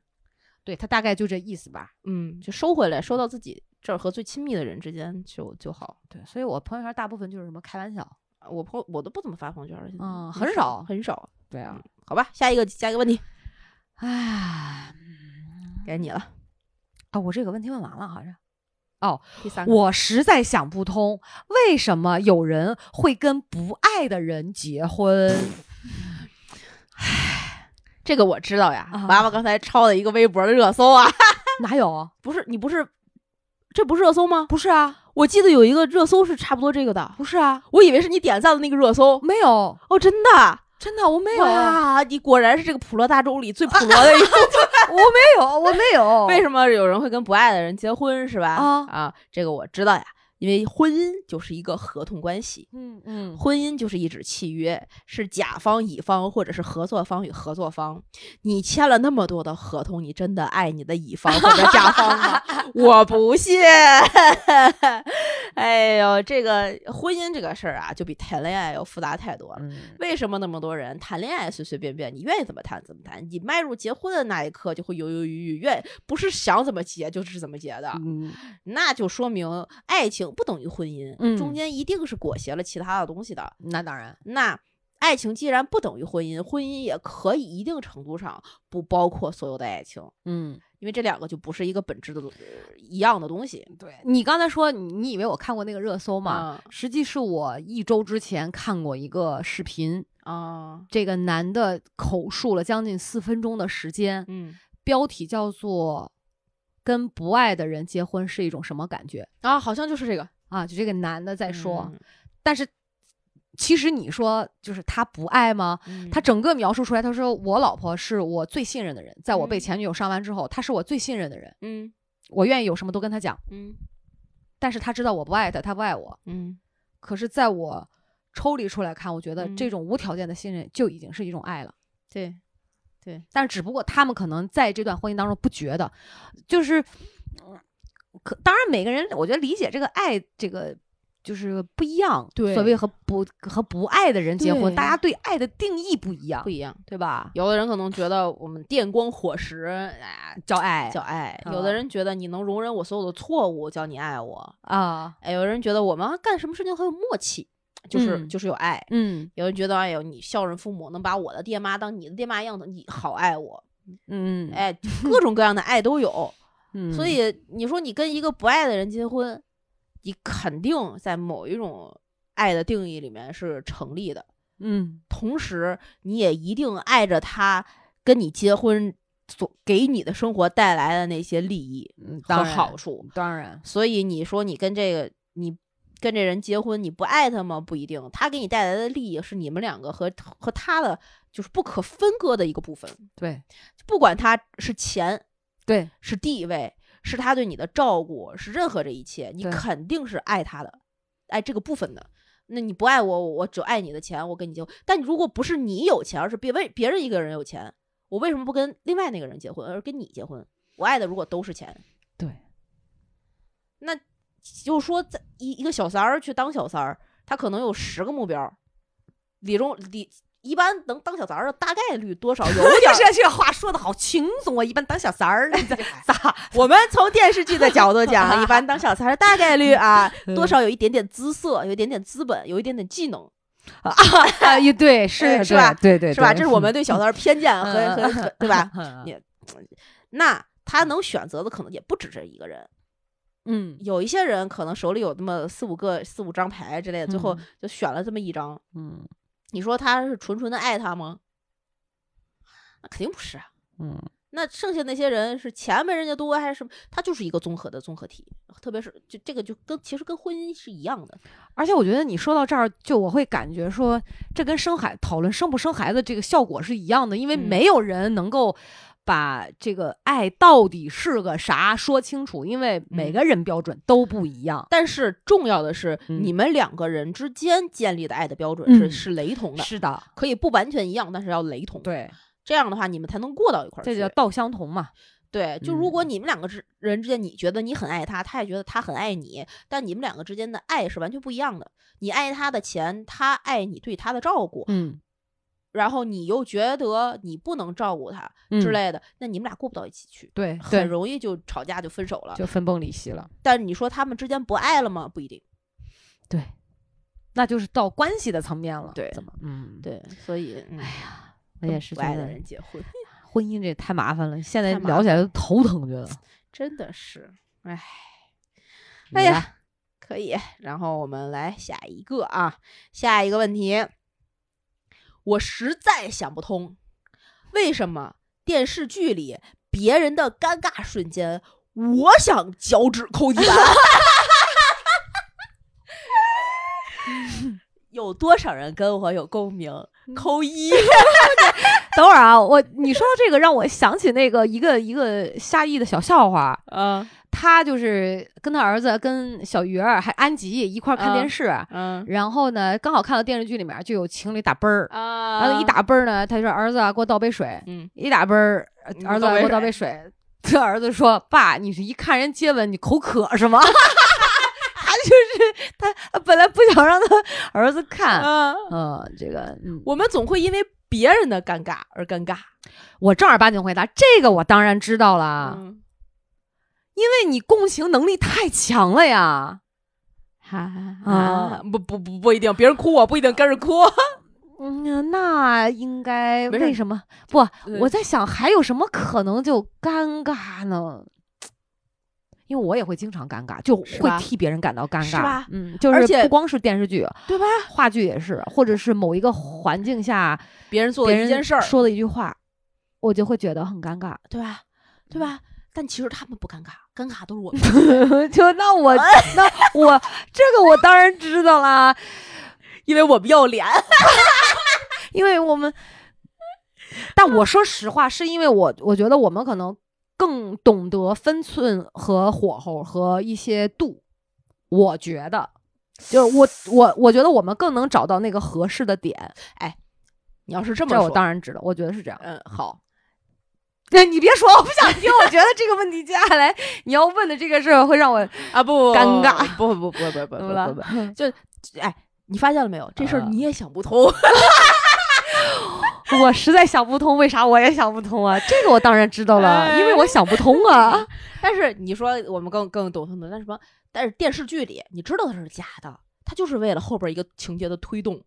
[SPEAKER 2] 对他大概就这意思吧。
[SPEAKER 1] 嗯，就收回来，收到自己这儿和最亲密的人之间就就好。
[SPEAKER 2] 对，所以我朋友圈大部分就是什么开玩笑。
[SPEAKER 1] 我朋我都不怎么发朋友圈了，
[SPEAKER 2] 嗯
[SPEAKER 1] 很
[SPEAKER 2] 很少
[SPEAKER 1] 很少。
[SPEAKER 2] 对啊，
[SPEAKER 1] 好吧，下一个下一个问题
[SPEAKER 2] 唉，
[SPEAKER 1] 该你了。
[SPEAKER 2] 啊，我这个问题问完了，好像。哦，
[SPEAKER 1] 第三个，
[SPEAKER 2] 我实在想不通，为什么有人会跟不爱的人结婚？
[SPEAKER 1] 唉，这个我知道呀。
[SPEAKER 2] 啊
[SPEAKER 1] 娃娃刚才抄了一个微博热搜啊，
[SPEAKER 2] 哪有？
[SPEAKER 1] 不是你不是，这不是热搜吗？
[SPEAKER 2] 不是啊，
[SPEAKER 1] 我记得有一个热搜是差不多这个的，
[SPEAKER 2] 不是啊，
[SPEAKER 1] 我以为是你点赞的那个热搜。
[SPEAKER 2] 没有，
[SPEAKER 1] 哦，真的？
[SPEAKER 2] 真的我没有啊，
[SPEAKER 1] 哇，你果然是这个普罗大众里最普罗的一个。
[SPEAKER 2] 我没有，我没有。
[SPEAKER 1] 为什么有人会跟不爱的人结婚，是吧？
[SPEAKER 2] 啊
[SPEAKER 1] 啊，这个我知道呀，因为婚姻就是一个合同关系。
[SPEAKER 2] 嗯嗯，
[SPEAKER 1] 婚姻就是一纸契约，是甲方、乙方或者是合作方与合作方。你签了那么多的合同，你真的爱你的乙方或者甲方吗？我不信。哎呦，这个婚姻这个事儿啊，就比谈恋爱要复杂太多了。
[SPEAKER 2] 嗯
[SPEAKER 1] 为什么那么多人谈恋爱随随便便，你愿意怎么谈怎么谈？你迈入结婚的那一刻就会犹犹豫豫，愿不是想怎么结就是怎么结的，
[SPEAKER 2] 嗯
[SPEAKER 1] 那就说明爱情不等于婚姻，
[SPEAKER 2] 嗯
[SPEAKER 1] 中间一定是裹挟了其他的东西的。
[SPEAKER 2] 那当然，
[SPEAKER 1] 那爱情既然不等于婚姻，婚姻也可以一定程度上不包括所有的爱情，
[SPEAKER 2] 嗯，
[SPEAKER 1] 因为这两个就不是一个本质的、呃一样的东西
[SPEAKER 2] 对你刚才说你你以为我看过那个热搜吗？
[SPEAKER 1] 嘛。
[SPEAKER 2] 实际是我一周之前看过一个视频，
[SPEAKER 1] 啊，
[SPEAKER 2] 这个男的口述了将近四分钟的时间，
[SPEAKER 1] 嗯
[SPEAKER 2] 标题叫做“跟不爱的人结婚是一种什么感觉
[SPEAKER 1] 啊，好像就是这个”
[SPEAKER 2] 啊，就这个男的在说，
[SPEAKER 1] 嗯。
[SPEAKER 2] 但是其实你说就是他不爱吗？
[SPEAKER 1] 嗯。
[SPEAKER 2] 他整个描述出来，他说我老婆是我最信任的人，在我被
[SPEAKER 1] 嗯。
[SPEAKER 2] 前女友伤完之后，她是我最信任的人，
[SPEAKER 1] 嗯。
[SPEAKER 2] 我愿意有什么都跟他讲，
[SPEAKER 1] 嗯。
[SPEAKER 2] 但是他知道我不爱他，他不爱我，
[SPEAKER 1] 嗯。
[SPEAKER 2] 可是在我抽离出来看，我觉得
[SPEAKER 1] 嗯。
[SPEAKER 2] 这种无条件的信任就已经是一种爱了。
[SPEAKER 1] 对，
[SPEAKER 2] 但是只不过他们可能在这段婚姻当中不觉得，就是，嗯可当然每个人我觉得理解这个爱这个就是不一样。
[SPEAKER 1] 对
[SPEAKER 2] 所谓和不和不爱的人结婚，大家对爱的定义不一样
[SPEAKER 1] 不，一样。
[SPEAKER 2] 对吧？
[SPEAKER 1] 有的人可能觉得我们电光火石，哎，
[SPEAKER 2] 叫爱
[SPEAKER 1] 叫爱；
[SPEAKER 2] 啊
[SPEAKER 1] 有的人觉得你能容忍我所有的错误，叫你爱我。
[SPEAKER 2] 啊，
[SPEAKER 1] 哎，有人觉得我们干什么事情很有默契，就是、
[SPEAKER 2] 嗯
[SPEAKER 1] 就是有爱。
[SPEAKER 2] 嗯
[SPEAKER 1] 有人觉得，哎呦，你孝顺父母，能把我的爹妈当你的爹妈一样的，你好爱我。
[SPEAKER 2] 嗯，
[SPEAKER 1] 哎，各种各样的爱都有。
[SPEAKER 2] 嗯，
[SPEAKER 1] 所以你说你跟一个不爱的人结婚，你肯定在某一种爱的定义里面是成立的。
[SPEAKER 2] 嗯
[SPEAKER 1] 同时，你也一定爱着他跟你结婚所给你的生活带来的那些利益
[SPEAKER 2] 嗯，
[SPEAKER 1] 和
[SPEAKER 2] 当然
[SPEAKER 1] 好处。
[SPEAKER 2] 当然，
[SPEAKER 1] 所以你说你跟这个你跟这人结婚，你不爱他吗？不一定，他给你带来的利益是你们两个和和他的就是不可分割的一个部分。
[SPEAKER 2] 对
[SPEAKER 1] 不管他是钱，
[SPEAKER 2] 对，
[SPEAKER 1] 是地位，是他对你的照顾，是任何这一切，你肯定是爱他的，爱这个部分的。那你不爱我，我只爱你的钱，我跟你结婚。但如果不是你有钱，而是别为别人一个人有钱，我为什么不跟另外那个人结婚，而跟你结婚？我爱的如果都是钱，
[SPEAKER 2] 对，
[SPEAKER 1] 那就说在一一个小三儿去当小三儿，他可能有十个目标，李中李一般能当小三儿的大概率多少有点儿
[SPEAKER 2] 是 这话说的好轻松啊！一般当小三儿，咋？
[SPEAKER 1] 我们从电视剧的角度讲，一般当小三儿大概率啊，
[SPEAKER 2] 嗯
[SPEAKER 1] 多少有一点点姿色，有一点点资本，有一点点技能，
[SPEAKER 2] 啊，也对，是
[SPEAKER 1] 哎是吧
[SPEAKER 2] 对对，
[SPEAKER 1] 是吧？这是我们对小三儿偏见和
[SPEAKER 2] 嗯
[SPEAKER 1] 和和对吧？
[SPEAKER 2] 嗯
[SPEAKER 1] 你那他能选择的可能也不止这一个人，
[SPEAKER 2] 嗯
[SPEAKER 1] 有一些人可能手里有那么四五个、四五张牌之类的，最后
[SPEAKER 2] 嗯
[SPEAKER 1] 就选了这么一张。
[SPEAKER 2] 嗯
[SPEAKER 1] 你说他是纯纯的爱他吗？那肯定不是啊。
[SPEAKER 2] 嗯
[SPEAKER 1] 那剩下那些人是钱没人家多还是什么？他就是一个综合的综合体，特别是就这个就跟其实跟婚姻是一样的。
[SPEAKER 2] 而且我觉得你说到这儿，就我会感觉说，这跟生孩讨论生不生孩子这个效果是一样的，因为
[SPEAKER 1] 嗯
[SPEAKER 2] 没有人能够把这个爱到底是个啥说清楚，因为每个人标准都不一样。
[SPEAKER 1] 但是重要的是，
[SPEAKER 2] 嗯
[SPEAKER 1] 你们两个人之间建立的爱的标准是、
[SPEAKER 2] 嗯
[SPEAKER 1] 是雷同的，
[SPEAKER 2] 是的，
[SPEAKER 1] 可以不完全一样，但是要雷同。，
[SPEAKER 2] 对，
[SPEAKER 1] 这样的话你们才能过到一块儿去。
[SPEAKER 2] 这叫道相同嘛。
[SPEAKER 1] 对，就如果
[SPEAKER 2] 嗯
[SPEAKER 1] 你们两个之人之间，你觉得你很爱他，他也觉得他很爱你，但你们两个之间的爱是完全不一样的。你爱他的钱，他爱你对他的照顾，
[SPEAKER 2] 嗯
[SPEAKER 1] 然后你又觉得你不能照顾他之类的，那你们俩过不到一起去，
[SPEAKER 2] 对对
[SPEAKER 1] 很，容易就吵架就分手了。
[SPEAKER 2] 就分崩离析了。
[SPEAKER 1] 但是你说他们之间不爱了吗？不一定。
[SPEAKER 2] 对，那就是到关系的层面了。
[SPEAKER 1] 对
[SPEAKER 2] 怎么？嗯，
[SPEAKER 1] 对，所以，嗯、
[SPEAKER 2] 我也是
[SPEAKER 1] 不爱的人结婚，
[SPEAKER 2] 婚姻这也太麻烦了，现在聊起来都头疼，觉得。
[SPEAKER 1] 真的是，哎，哎呀，可以。然后我们来下一个啊，下一个问题，我实在想不通，为什么电视剧里别人的尴尬瞬间，我想脚趾抠地板。有多少人跟我有共鸣？扣一。
[SPEAKER 2] 等会儿啊，我你说到这个，让我想起那个一个一个夏意的小笑话。
[SPEAKER 1] 嗯，
[SPEAKER 2] 他就是跟他儿子跟小鱼儿还安吉一块看电视。
[SPEAKER 1] 嗯，
[SPEAKER 2] 然后呢，刚好看到电视剧里面就有情侣打啵儿。
[SPEAKER 1] 啊，
[SPEAKER 2] 然后一打啵儿呢，他说：“儿子，啊给我倒杯水。”
[SPEAKER 1] 嗯，
[SPEAKER 2] 一打啵儿，儿子给我倒杯水。这儿子说：“爸，你是一看人接吻，你口渴是吗？” 就是他本来不想让他儿子看，嗯，这个，
[SPEAKER 1] 我们总会因为别人的尴尬而尴尬。
[SPEAKER 2] 我正儿八经回答，这个我当然知道了，因为你共情能力太强了呀。
[SPEAKER 1] 啊，不不不不一定，别人哭我不一定跟着哭。
[SPEAKER 2] 嗯，那应该为什么不？我在想还有什么可能就尴尬呢？因为我也会经常尴尬，就会替别人感到尴尬，是
[SPEAKER 1] 吧？
[SPEAKER 2] 嗯，就是不光是电视剧，
[SPEAKER 1] 对吧？
[SPEAKER 2] 话剧也是，或者是某一个环境下，
[SPEAKER 1] 别人做的一件事儿，
[SPEAKER 2] 说的一句话，我就会觉得很尴尬，
[SPEAKER 1] 对吧？对吧？但其实他们不尴尬，尴尬都是我们。
[SPEAKER 2] 就那我那我这个我当然知道啦，
[SPEAKER 1] 因为我们要脸，
[SPEAKER 2] 因为我们。但我说实话，是因为我我觉得我们可能。更懂得分寸和火候和一些度，我觉得，就是我我我觉得我们更能找到那个合适的点。
[SPEAKER 1] 哎，你要是这么说，
[SPEAKER 2] 我当然知道，我觉得是这样。
[SPEAKER 1] 嗯，好。
[SPEAKER 2] 那，你别说，我不想听。我觉得这个问题接下来你要问的这个事儿会让我
[SPEAKER 1] 啊不
[SPEAKER 2] 尴尬。
[SPEAKER 1] 不不不不不不不不，就哎，你发现了没有？这事儿你也想不通。
[SPEAKER 2] 我实在想不通，为啥我也想不通啊？这个我当然知道了，因为我想不通啊。
[SPEAKER 1] 但是你说我们更更懂他们，但什么？但是电视剧里你知道它是假的，它就是为了后边一个情节的推动。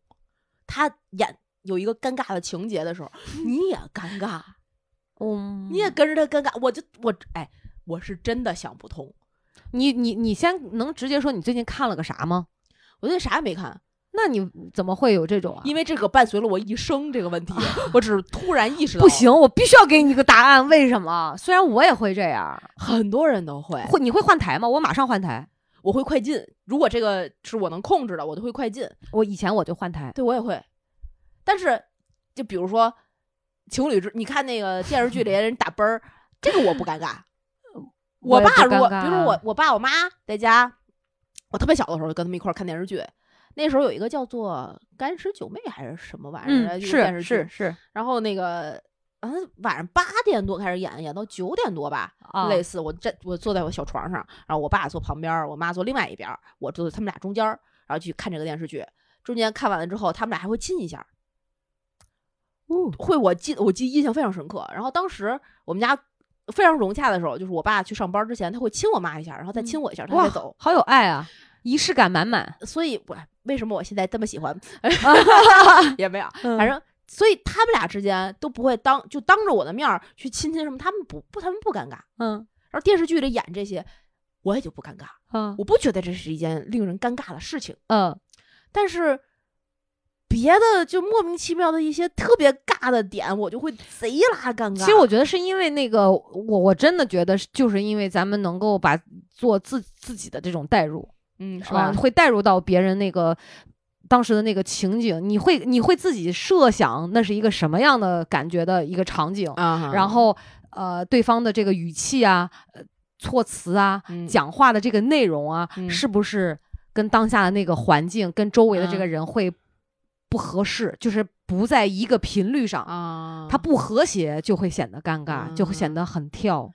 [SPEAKER 1] 他演有一个尴尬的情节的时候，你也尴尬，
[SPEAKER 2] 嗯，
[SPEAKER 1] 你也跟着他尴尬。我就我哎，我是真的想不通。
[SPEAKER 2] 你你你先能直接说你最近看了个啥吗？
[SPEAKER 1] 我最近啥也没看。
[SPEAKER 2] 那你怎么会有这种啊？
[SPEAKER 1] 因为这个伴随了我一生这个问题，我只是突然意识到。
[SPEAKER 2] 不行，我必须要给你一个答案。为什么？虽然我也会这样，
[SPEAKER 1] 很多人都会。
[SPEAKER 2] 会你会换台吗？我马上换台。
[SPEAKER 1] 我会快进。如果这个是我能控制的，我就会快进。
[SPEAKER 2] 我以前我就换台。
[SPEAKER 1] 对我也会。但是，就比如说情侣之，你看那个电视剧里人打啵儿，这个我不尴尬。
[SPEAKER 2] 我
[SPEAKER 1] 爸如果，比如说我我爸我妈在家，我特别小的时候就跟他们一块儿看电视剧。那时候有一个叫做《干尸九妹》还是什么玩意儿的电视剧，
[SPEAKER 2] 是是。
[SPEAKER 1] 然后那个，嗯，晚上八点多开始演，演到九点多吧，类似。我站，我坐在我小床上，然后我爸坐旁边，我妈坐另外一边，我坐在他们俩中间，然后去看这个电视剧。中间看完了之后，他们俩还会亲一下，
[SPEAKER 2] 哦，
[SPEAKER 1] 会。我记，我记印象非常深刻。然后当时我们家非常融洽的时候，就是我爸去上班之前，他会亲我妈一下，然后再亲我一下，他再走。
[SPEAKER 2] 好有爱啊！仪式感满满，
[SPEAKER 1] 所以我为什么我现在这么喜欢？也没有，反正所以他们俩之间都不会当就当着我的面去亲亲什么，他们不不他们不尴尬，
[SPEAKER 2] 嗯，
[SPEAKER 1] 然后电视剧里演这些我也就不尴尬，
[SPEAKER 2] 嗯，
[SPEAKER 1] 我不觉得这是一件令人尴尬的事情，
[SPEAKER 2] 嗯，
[SPEAKER 1] 但是别的就莫名其妙的一些特别尬的点，我就会贼拉尴尬。其
[SPEAKER 2] 实我觉得是因为那个我我真的觉得就是因为咱们能够把做自自己的这种代入。
[SPEAKER 1] 嗯，是吧？
[SPEAKER 2] 会带入到别人那个当时的那个情景，你会你会自己设想那是一个什么样的感觉的一个场景
[SPEAKER 1] 啊？
[SPEAKER 2] 然后呃，对方的这个语气啊、措辞啊、讲话的这个内容啊，是不是跟当下的那个环境、跟周围的这个人会不合适？就是。不在一个频率上
[SPEAKER 1] 啊，
[SPEAKER 2] 它不和谐就会显得尴尬，就会显得很跳。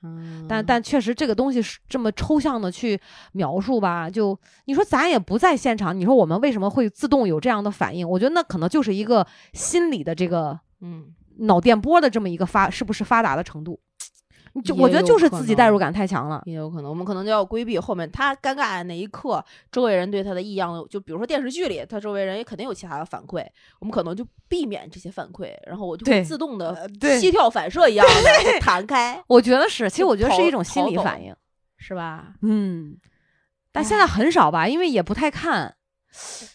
[SPEAKER 2] 但但确实这个东西是这么抽象的去描述吧？就你说咱也不在现场，你说我们为什么会自动有这样的反应？我觉得那可能就是一个心理的这个
[SPEAKER 1] 嗯
[SPEAKER 2] 脑电波的这么一个发是不是发达的程度？就我觉得就是自己代入感太强了，
[SPEAKER 1] 也有可能，我们可能就要规避后面他尴尬的那一刻，周围人对他的异样，就比如说电视剧里，他周围人也肯定有其他的反馈，我们可能就避免这些反馈，然后我就会自动的膝跳反射一样的弹开。
[SPEAKER 2] 我觉得是，其实我觉得是一种心理反应，
[SPEAKER 1] 是吧？
[SPEAKER 2] 嗯，但现在很少吧，因为也不太看，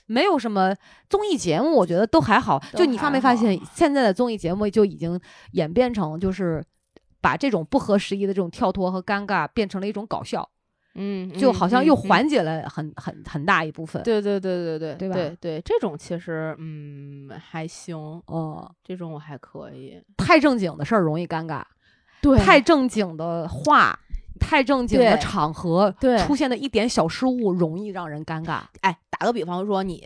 [SPEAKER 2] 没有什么综艺节目，我觉得都还好。就你发没发现，现在的综艺节目就已经演变成就是把这种不合时宜的这种跳脱和尴尬变成了一种搞笑。
[SPEAKER 1] 嗯，
[SPEAKER 2] 就好像又缓解了很很很大一部分。
[SPEAKER 1] 对对对对对，
[SPEAKER 2] 对吧？
[SPEAKER 1] 对对，这种其实嗯还行
[SPEAKER 2] 哦，
[SPEAKER 1] 这种我还可以。
[SPEAKER 2] 太正经的事儿容易尴尬，
[SPEAKER 1] 对，
[SPEAKER 2] 太正经的话，太正经的场合，
[SPEAKER 1] 对，
[SPEAKER 2] 出现的一点小失误容易让人尴尬。
[SPEAKER 1] 哎，打个比方说，你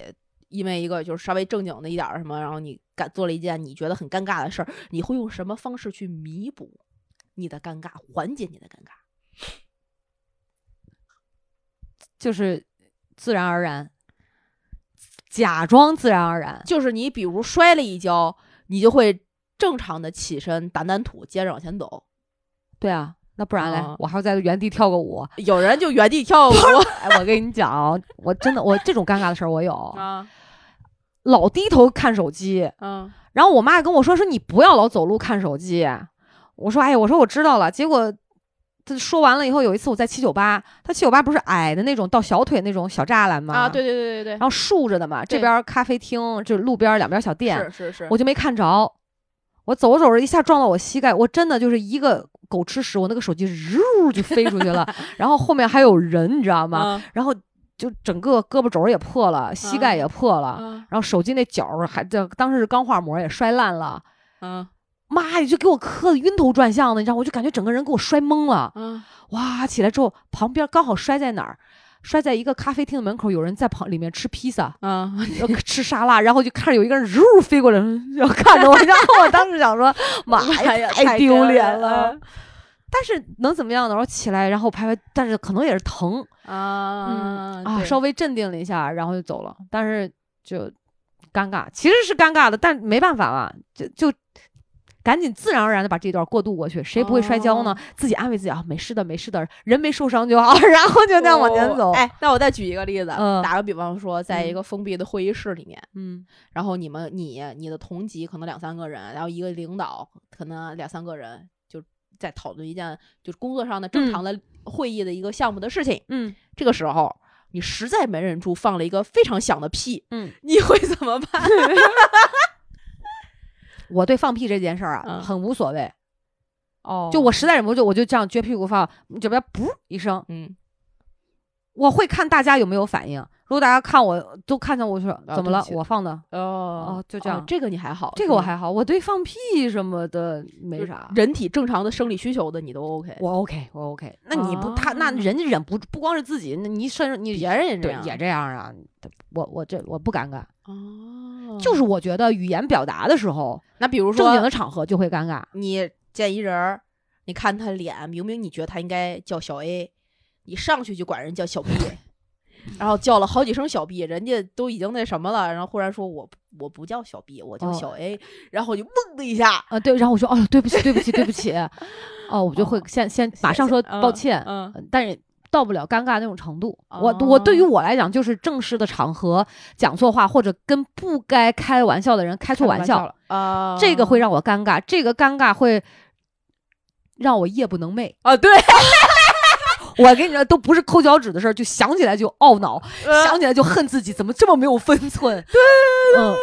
[SPEAKER 1] 因为一个就是稍微正经的一点什么，然后你干做了一件你觉得很尴尬的事儿，你会用什么方式去弥补你的尴尬，缓解你的尴尬？
[SPEAKER 2] 就是自然而然，假装自然而然。
[SPEAKER 1] 就是你比如摔了一跤，你就会正常的起身掸掸土，接着往前走。
[SPEAKER 2] 对啊，那不然嘞，我还要在原地跳个舞。
[SPEAKER 1] 有人就原地跳舞。
[SPEAKER 2] 哎，我跟你讲，我真的，我这种尴尬的事儿我有
[SPEAKER 1] 啊，
[SPEAKER 2] 老低头看手机。
[SPEAKER 1] 嗯，
[SPEAKER 2] 然后我妈跟我说说你不要老走路看手机。我说哎呀，我说我知道了。结果。他说完了以后，有一次我在七九八，他七九八不是矮的那种到小腿那种小栅栏吗？
[SPEAKER 1] 啊，对对对对对。
[SPEAKER 2] 然后竖着的嘛，这边咖啡厅就路边两边小店，
[SPEAKER 1] 是是是，
[SPEAKER 2] 我就没看着。我走着走着一下撞到我膝盖，我真的就是一个狗吃屎，我那个手机呜就飞出去了。然后后面还有人，你知道吗？然后就整个胳膊肘也破了，膝盖也破了，然后手机那角还这当时是钢化膜也摔烂了。
[SPEAKER 1] 嗯。
[SPEAKER 2] 妈呀！就给我磕的晕头转向的，你知道，我就感觉整个人给我摔懵了。
[SPEAKER 1] 嗯，
[SPEAKER 2] 哇！起来之后，旁边刚好摔在哪儿？摔在一个咖啡厅的门口，有人在旁里面吃披萨，
[SPEAKER 1] 嗯，
[SPEAKER 2] 吃沙拉，然后就看着有一个人呜飞过来，要看着我，然后我当时想说，妈呀，太丢脸了。但是能怎么样呢？我起来，然后拍拍，但是可能也是疼
[SPEAKER 1] 啊
[SPEAKER 2] 啊，稍微镇定了一下，然后就走了。但是就尴尬，其实是尴尬的，但没办法嘛，就就。赶紧自然而然的把这段过渡过去，谁不会摔跤呢？自己安慰自己啊，没事的，没事的，人没受伤就好，然后就那样往前走。
[SPEAKER 1] 哎，那我再举一个例子，打个比方说，在一个封闭的会议室里面，
[SPEAKER 2] 嗯，
[SPEAKER 1] 然后你们你你的同级可能两三个人，然后一个领导可能两三个人，就在讨论一件就是工作上的正常的会议的一个项目的事情，
[SPEAKER 2] 嗯，
[SPEAKER 1] 这个时候你实在没忍住放了一个非常响的屁，
[SPEAKER 2] 嗯，
[SPEAKER 1] 你会怎么办？
[SPEAKER 2] 我对放屁这件事儿啊，很无所谓。
[SPEAKER 1] 哦，
[SPEAKER 2] 就我实在忍不住，我就这样撅屁股放，这边噗一声，
[SPEAKER 1] 嗯，
[SPEAKER 2] 我会看大家有没有反应。如果大家看我都看见我说怎么了，我放的
[SPEAKER 1] 哦
[SPEAKER 2] 哦，就这样。
[SPEAKER 1] 这个你还好，
[SPEAKER 2] 这个我还好。我对放屁什么的没啥，
[SPEAKER 1] 人体正常的生理需求的你都 OK。
[SPEAKER 2] 我 OK，我 OK。那你不他那人家忍不不光是自己，那你甚至你
[SPEAKER 1] 别人也这样
[SPEAKER 2] 也这样啊？我我这我不尴尬
[SPEAKER 1] 哦，
[SPEAKER 2] 就是我觉得语言表达的时候，
[SPEAKER 1] 那比如说
[SPEAKER 2] 正经的场合就会尴尬。
[SPEAKER 1] 你见一人，你看他脸，明明你觉得他应该叫小 A，你上去就管人叫小 B。然后叫了好几声小 B，人家都已经那什么了，然后忽然说我我不叫小 B，我叫小 A，然后我就嗡的一下
[SPEAKER 2] 啊，对，然后我说哦，对不起，对不起，对不起，哦，我就会先先马上说抱歉，
[SPEAKER 1] 嗯，
[SPEAKER 2] 但是到不了尴尬那种程度。我我对于我来讲，就是正式的场合讲错话，或者跟不该开玩笑的人开错玩笑
[SPEAKER 1] 了。啊，
[SPEAKER 2] 这个会让我尴尬，这个尴尬会让我夜不能寐
[SPEAKER 1] 啊，对。
[SPEAKER 2] 我跟你说，都不是抠脚趾的事儿，就想起来就懊恼，想起来就恨自己，怎么这么没有分寸？
[SPEAKER 1] 对对对对，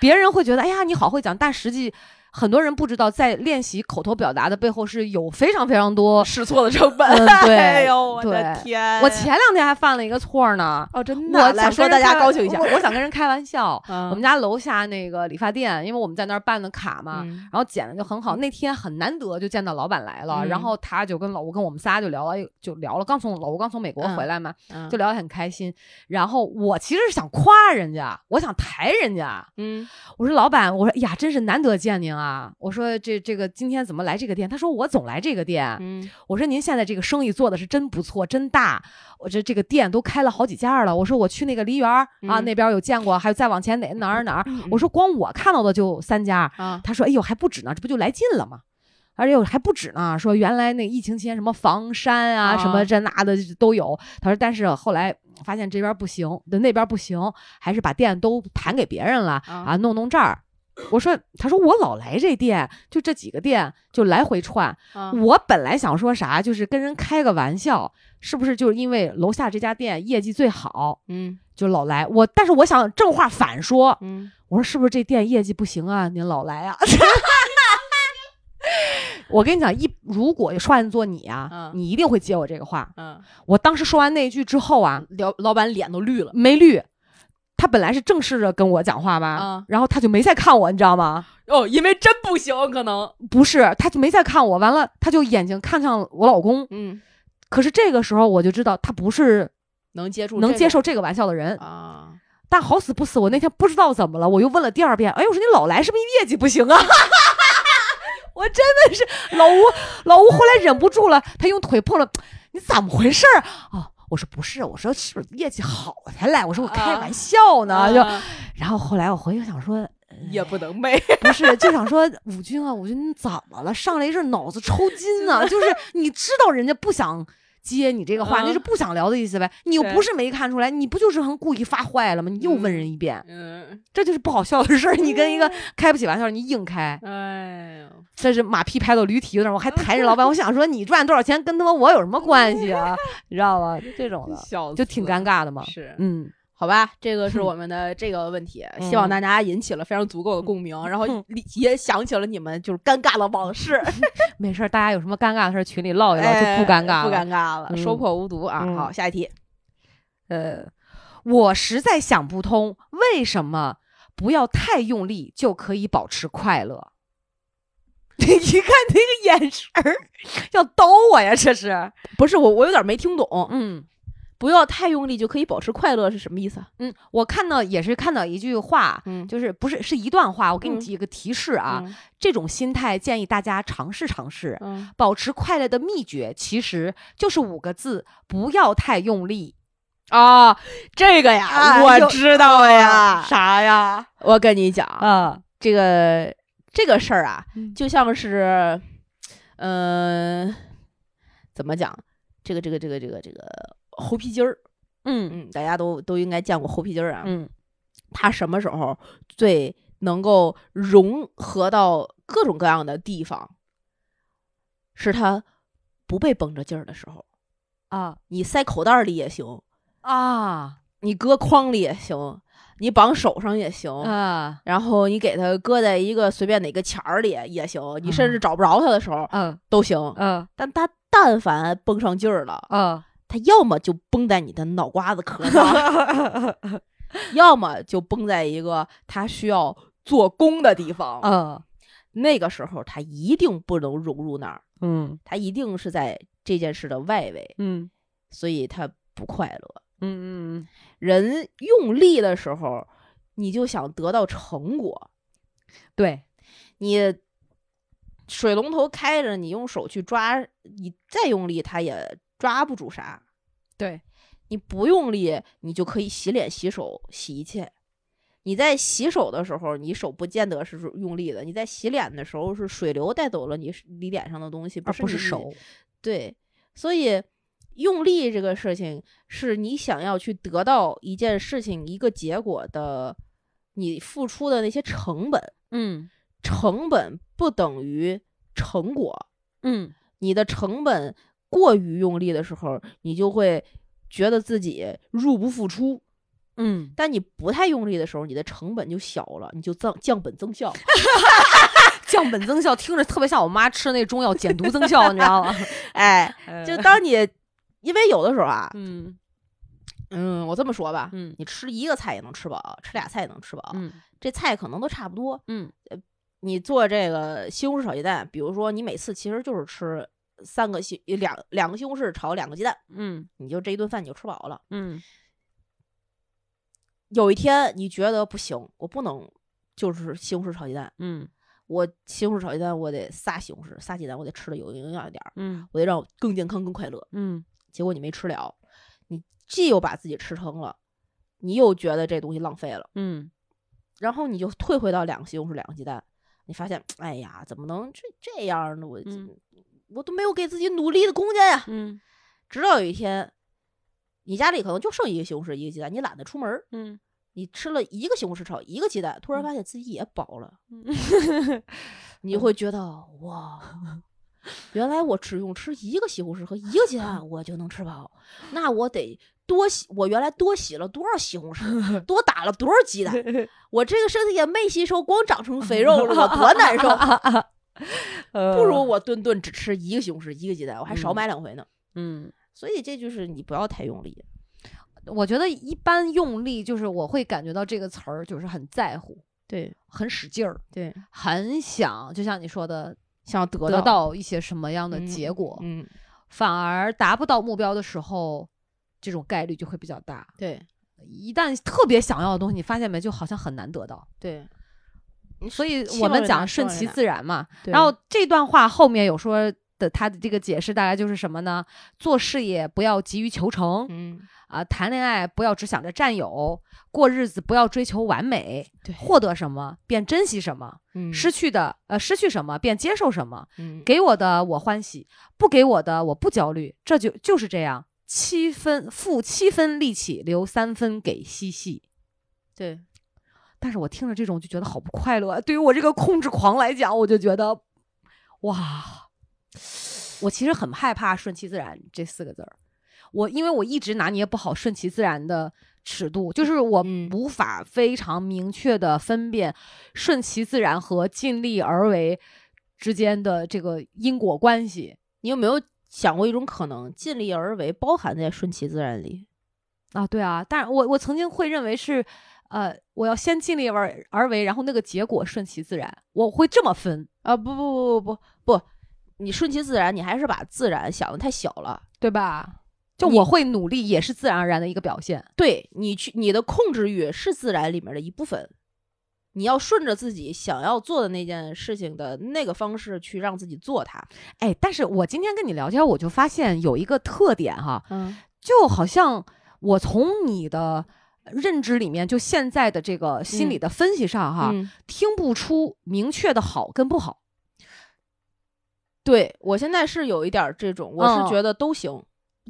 [SPEAKER 2] 别人会觉得，哎呀，你好会讲，但实际。很多人不知道，在练习口头表达的背后是有非常非常多
[SPEAKER 1] 试错的成本。
[SPEAKER 2] 对，
[SPEAKER 1] 哎呦我的天！
[SPEAKER 2] 我前两天还犯了一个错呢。
[SPEAKER 1] 哦，真的。
[SPEAKER 2] 我想
[SPEAKER 1] 说大家高兴一下，
[SPEAKER 2] 我想跟人开玩笑。我们家楼下那个理发店，因为我们在那儿办的卡嘛，然后剪的就很好。那天很难得就见到老板来了，然后他就跟老吴跟我们仨就聊了，就聊了。刚从老吴刚从美国回来嘛，就聊得很开心。然后我其实是想夸人家，我想抬人家。
[SPEAKER 1] 嗯，
[SPEAKER 2] 我说老板，我说呀，真是难得见您啊。我说。这这个今天怎么来这个店？他说我总来这个店。
[SPEAKER 1] 嗯，
[SPEAKER 2] 我说您现在这个生意做的是真不错，真大。我这这个店都开了好几家了。我说我去那个梨园啊那边有见过，还有再往前哪哪儿哪儿。我说光我看到的就三家。他说哎呦还不止呢，这不就来劲了吗？而且还不止呢。说原来那疫情期间什么房山啊什么这那的都有。他说但是后来发现这边不行，那边不行，还是把店都盘给别人了啊，弄弄这儿。我说，他说我老来这店，就这几个店就来回串。我本来想说啥，就是跟人开个玩笑，是不是就是因为楼下这家店业绩最好，
[SPEAKER 1] 嗯，
[SPEAKER 2] 就老来？我但是我想正话反说，
[SPEAKER 1] 嗯，
[SPEAKER 2] 我说是不是这店业绩不行啊？您老来啊？我跟你讲，一如果说完做你啊，你一定会接我这个话。
[SPEAKER 1] 嗯，
[SPEAKER 2] 我当时说完那句之后啊，
[SPEAKER 1] 老老板脸都绿了，
[SPEAKER 2] 没绿。他本来是正视着跟我讲话吧，然后他就没再看我，你知道吗？
[SPEAKER 1] 哦，因为真不行，可能
[SPEAKER 2] 不是，他就没再看我。完了，他就眼睛看向我老公。
[SPEAKER 1] 嗯，
[SPEAKER 2] 可是这个时候我就知道他不是
[SPEAKER 1] 能接触
[SPEAKER 2] 能接受这个玩笑的人
[SPEAKER 1] 啊。
[SPEAKER 2] 但好死不死，我那天不知道怎么了，我又问了第二遍。哎，我说你老来是不是业绩不行啊？我真的是老吴，老吴后来忍不住了，他用腿碰了，你怎么回事儿啊？我说不是，我说是不是业绩好才来？我说我开玩笑呢，就。然后后来我回去想说，
[SPEAKER 1] 也不能背，
[SPEAKER 2] 不是就想说武军啊，武军你怎么了？上来一阵脑子抽筋呢？就是你知道人家不想。接你这个话，那是不想聊的意思呗？你又不是没看出来，你不就是很故意发坏了吗？你又问人一遍，
[SPEAKER 1] 嗯，
[SPEAKER 2] 这就是不好笑的事儿。你跟一个开不起玩笑，你硬开，
[SPEAKER 1] 哎呦，
[SPEAKER 2] 这是马屁拍到驴蹄子上，我还 抬着老板，我想说你赚多少钱跟他妈我有什么关系啊？你知道吧？就这种的，就挺尴尬的嘛。
[SPEAKER 1] 是，
[SPEAKER 2] 嗯。
[SPEAKER 1] 好吧，这个是我们的这个问题，希望大家引起了非常足够的共鸣，然后也想起了你们就是尴尬的往事。
[SPEAKER 2] 没事，大家有什么尴尬的事，群里唠一唠就不尴尬
[SPEAKER 1] 了，不尴尬了，说破无毒啊。好，下一题，
[SPEAKER 2] 呃，我实在想不通，为什么不要太用力就可以保持快乐？你一看那个眼神儿，要刀我呀？这是
[SPEAKER 1] 不是我？我有点没听懂。
[SPEAKER 2] 嗯。
[SPEAKER 1] 不要太用力就可以保持快乐是什么意思？
[SPEAKER 2] 嗯，我看到也是看到一句话，嗯，就是不是是一段话，我给你几个提示啊。这种心态建议大家尝试尝试。嗯，保持快乐的秘诀其实就是五个字：不要太用力。
[SPEAKER 1] 啊，这个呀，我知道呀。
[SPEAKER 2] 啥呀？
[SPEAKER 1] 我跟你讲啊，这个这个事儿啊，就像是，嗯，怎么讲？这个这个这个这个这个。猴皮筋儿，嗯嗯，大家都都应该见过猴皮筋儿啊。
[SPEAKER 2] 嗯，
[SPEAKER 1] 它什么时候最能够融合到各种各样的地方？是它不被绷着劲儿的时候
[SPEAKER 2] 啊。
[SPEAKER 1] 你塞口袋里也行
[SPEAKER 2] 啊，
[SPEAKER 1] 你搁筐里也行，你绑手上也行
[SPEAKER 2] 啊。
[SPEAKER 1] 然后你给它搁在一个随便哪个钱儿里也行，你甚至找不着它的时候，
[SPEAKER 2] 嗯，
[SPEAKER 1] 都行。
[SPEAKER 2] 嗯，
[SPEAKER 1] 但它但凡绷上劲儿了，
[SPEAKER 2] 嗯。
[SPEAKER 1] 它要么就崩在你的脑瓜子壳上，要么就崩在一个它需要做工的地方。
[SPEAKER 2] 嗯，
[SPEAKER 1] 那个时候它一定不能融入那儿。
[SPEAKER 2] 嗯，
[SPEAKER 1] 它一定是在这件事的外围。
[SPEAKER 2] 嗯，
[SPEAKER 1] 所以它不快乐。
[SPEAKER 2] 嗯嗯，
[SPEAKER 1] 人用力的时候，你就想得到成果。
[SPEAKER 2] 对，
[SPEAKER 1] 你水龙头开着，你用手去抓，你再用力，它也。抓不住啥，
[SPEAKER 2] 对，
[SPEAKER 1] 你不用力，你就可以洗脸、洗手、洗一切。你在洗手的时候，你手不见得是用力的；你在洗脸的时候，是水流带走了你你脸上的东西，
[SPEAKER 2] 而不
[SPEAKER 1] 是
[SPEAKER 2] 手。
[SPEAKER 1] 对，所以用力这个事情，是你想要去得到一件事情、一个结果的，你付出的那些成本。
[SPEAKER 2] 嗯，
[SPEAKER 1] 成本不等于成果。
[SPEAKER 2] 嗯，
[SPEAKER 1] 你的成本。过于用力的时候，你就会觉得自己入不敷出，
[SPEAKER 2] 嗯。
[SPEAKER 1] 但你不太用力的时候，你的成本就小了，你就增 降本增效。
[SPEAKER 2] 降本增效听着特别像我妈吃那中药减毒增效，你知道吗？
[SPEAKER 1] 哎，就当你因为有的时候啊，
[SPEAKER 2] 嗯
[SPEAKER 1] 嗯，我这么说吧，
[SPEAKER 2] 嗯，
[SPEAKER 1] 你吃一个菜也能吃饱，吃俩菜也能吃饱，
[SPEAKER 2] 嗯，
[SPEAKER 1] 这菜可能都差不多，
[SPEAKER 2] 嗯。
[SPEAKER 1] 你做这个西红柿炒鸡蛋，比如说你每次其实就是吃。三个西两两个西红柿炒两个鸡蛋，
[SPEAKER 2] 嗯，
[SPEAKER 1] 你就这一顿饭你就吃饱了，
[SPEAKER 2] 嗯。
[SPEAKER 1] 有一天你觉得不行，我不能就是西红柿炒鸡蛋，
[SPEAKER 2] 嗯，
[SPEAKER 1] 我西红柿炒鸡蛋我得仨西红柿仨鸡蛋，我得吃的有营养一点，
[SPEAKER 2] 嗯，
[SPEAKER 1] 我得让我更健康更快乐，
[SPEAKER 2] 嗯。
[SPEAKER 1] 结果你没吃了，你既又把自己吃撑了，你又觉得这东西浪费了，
[SPEAKER 2] 嗯，
[SPEAKER 1] 然后你就退回到两个西红柿两个鸡蛋，你发现哎呀，怎么能这这样呢？我。我都没有给自己努力的空间呀。
[SPEAKER 2] 嗯，
[SPEAKER 1] 直到有一天，你家里可能就剩一个西红柿，一个鸡蛋，你懒得出门
[SPEAKER 2] 嗯，
[SPEAKER 1] 你吃了一个西红柿炒一个鸡蛋，突然发现自己也饱了。你会觉得哇，原来我只用吃一个西红柿和一个鸡蛋，我就能吃饱。那我得多洗，我原来多洗了多少西红柿，多打了多少鸡蛋，我这个身体也没吸收，光长成肥肉了，多难受。不如我顿顿只吃一个西红柿，一个鸡蛋，我还少买两回呢。
[SPEAKER 2] 嗯，
[SPEAKER 1] 所以这就是你不要太用力。
[SPEAKER 2] 我觉得一般用力就是我会感觉到这个词儿就是很在乎，
[SPEAKER 1] 对，
[SPEAKER 2] 很使劲儿，
[SPEAKER 1] 对，
[SPEAKER 2] 很想，就像你说的，
[SPEAKER 1] 想
[SPEAKER 2] 得
[SPEAKER 1] 得
[SPEAKER 2] 到一些什么样的结果，
[SPEAKER 1] 嗯，
[SPEAKER 2] 反而达不到目标的时候，这种概率就会比较大。
[SPEAKER 1] 对，
[SPEAKER 2] 一旦特别想要的东西，你发现没，就好像很难得到。
[SPEAKER 1] 对，
[SPEAKER 2] 所以我们讲顺其自然嘛。
[SPEAKER 1] 然
[SPEAKER 2] 后这段话后面有说的，他的这个解释大概就是什么呢？做事业不要急于求成，
[SPEAKER 1] 嗯。
[SPEAKER 2] 啊，谈恋爱不要只想着占有，过日子不要追求完美。
[SPEAKER 1] 对，
[SPEAKER 2] 获得什么便珍惜什么，
[SPEAKER 1] 嗯，
[SPEAKER 2] 失去的呃失去什么便接受什么，
[SPEAKER 1] 嗯，
[SPEAKER 2] 给我的我欢喜，不给我的我不焦虑，这就就是这样，七分付七分力气，留三分给嬉戏。
[SPEAKER 1] 对，
[SPEAKER 2] 但是我听着这种就觉得好不快乐。对于我这个控制狂来讲，我就觉得，哇，我其实很害怕“顺其自然”这四个字儿。我因为我一直拿捏不好顺其自然的尺度，就是我无法非常明确的分辨顺其自然和尽力而为之间的这个因果关系。
[SPEAKER 1] 你有没有想过一种可能，尽力而为包含在顺其自然里？
[SPEAKER 2] 啊，对啊，但是我我曾经会认为是，呃，我要先尽力而而为，然后那个结果顺其自然，我会这么分
[SPEAKER 1] 啊？不不不不不不，你顺其自然，你还是把自然想的太小了，
[SPEAKER 2] 对吧？就我会努力，也是自然而然的一个表现。
[SPEAKER 1] 对你去，你的控制欲是自然里面的一部分。你要顺着自己想要做的那件事情的那个方式去让自己做它。
[SPEAKER 2] 哎，但是我今天跟你聊天，我就发现有一个特点哈，
[SPEAKER 1] 嗯，
[SPEAKER 2] 就好像我从你的认知里面，就现在的这个心理的分析上哈，听不出明确的好跟不好。
[SPEAKER 1] 对我现在是有一点这种，我是觉得都行。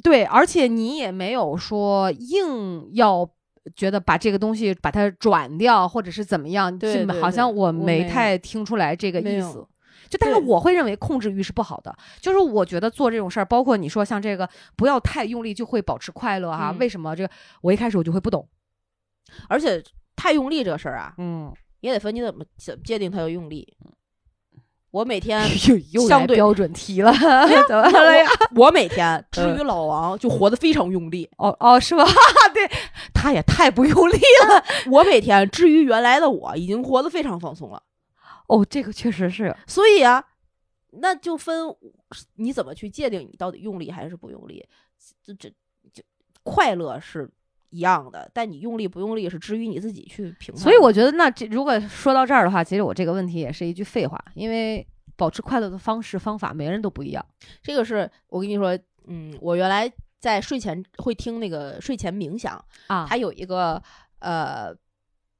[SPEAKER 2] 对，而且你也没有说硬要觉得把这个东西把它转掉，或者是怎么样，
[SPEAKER 1] 对，
[SPEAKER 2] 好像
[SPEAKER 1] 我
[SPEAKER 2] 没太听出来这个意思。就但是我会认为控制欲是不好的，就是我觉得做这种事儿，包括你说像这个不要太用力就会保持快乐哈。为什么这个我一开始我就会不懂，
[SPEAKER 1] 而且太用力这个事儿啊，
[SPEAKER 2] 嗯，
[SPEAKER 1] 也得分你怎么怎么界定它的用力。我每天
[SPEAKER 2] 又
[SPEAKER 1] 相对
[SPEAKER 2] 标准题了，怎么了呀？
[SPEAKER 1] 我每天 至于老王就活得非常用力，
[SPEAKER 2] 哦哦，是吧？对，他也太不用力了。
[SPEAKER 1] 我每天至于原来的我已经活得非常放松了。
[SPEAKER 2] 哦，这个确实是。
[SPEAKER 1] 所以啊，那就分你怎么去界定你到底用力还是不用力。这这就快乐是。一样的，但你用力不用力是至于你自己去评判。
[SPEAKER 2] 所以我觉得，那这如果说到这儿的话，其实我这个问题也是一句废话，因为保持快乐的方式方法，每个人都不一样。
[SPEAKER 1] 这个是我跟你说，嗯，我原来在睡前会听那个睡前冥想
[SPEAKER 2] 啊，
[SPEAKER 1] 它有一个呃，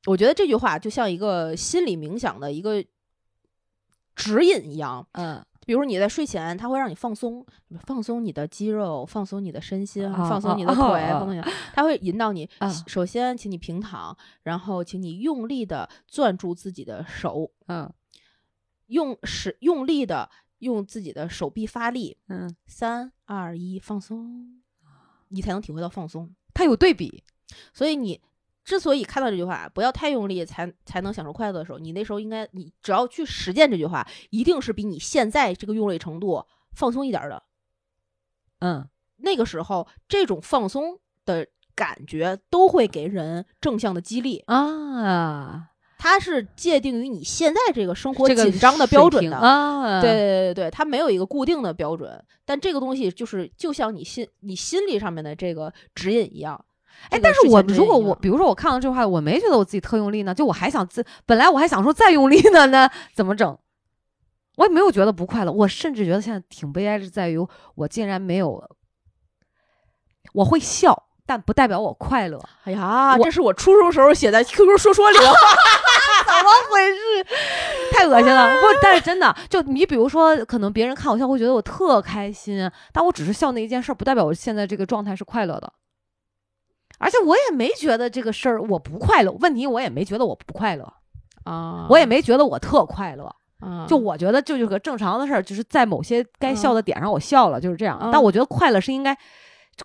[SPEAKER 1] 我觉得这句话就像一个心理冥想的一个指引一样，
[SPEAKER 2] 嗯。
[SPEAKER 1] 比如你在睡前，它会让你放松，放松你的肌肉，放松你的身心，放松你的腿，放松你。它会引导你，首先，请你平躺，然后，请你用力的攥住自己的手，
[SPEAKER 2] 嗯，
[SPEAKER 1] 用使用力的用自己的手臂发力，
[SPEAKER 2] 嗯，
[SPEAKER 1] 三二一，放松，你才能体会到放松。
[SPEAKER 2] 它有对比，
[SPEAKER 1] 所以你。之所以看到这句话，不要太用力才才能享受快乐的时候，你那时候应该，你只要去实践这句话，一定是比你现在这个用力程度放松一点的。
[SPEAKER 2] 嗯，
[SPEAKER 1] 那个时候这种放松的感觉都会给人正向的激励
[SPEAKER 2] 啊。
[SPEAKER 1] 它是界定于你现在这个生活紧张的标准的
[SPEAKER 2] 啊。
[SPEAKER 1] 对对对对，它没有一个固定的标准，但这个东西就是就像你心你心理上面的这个指引一样。
[SPEAKER 2] 哎，但是我如果我比如说我看到这句话，我没觉得我自己特用力呢，就我还想自本来我还想说再用力呢那，怎么整？我也没有觉得不快乐，我甚至觉得现在挺悲哀，是在于我竟然没有，我会笑，但不代表我快乐。
[SPEAKER 1] 哎呀，这是我初中时候写在 QQ 说说里的话，
[SPEAKER 2] 怎么回事？太恶心了！不，但是真的，就你比如说，可能别人看我笑会觉得我特开心，但我只是笑那一件事，不代表我现在这个状态是快乐的。而且我也没觉得这个事儿我不快乐，问题我也没觉得我不快乐
[SPEAKER 1] 啊，
[SPEAKER 2] 我也没觉得我特快乐，就我觉得，就是个正常的事儿，就是在某些该笑的点上，我笑了，就是这样。但我觉得快乐是应该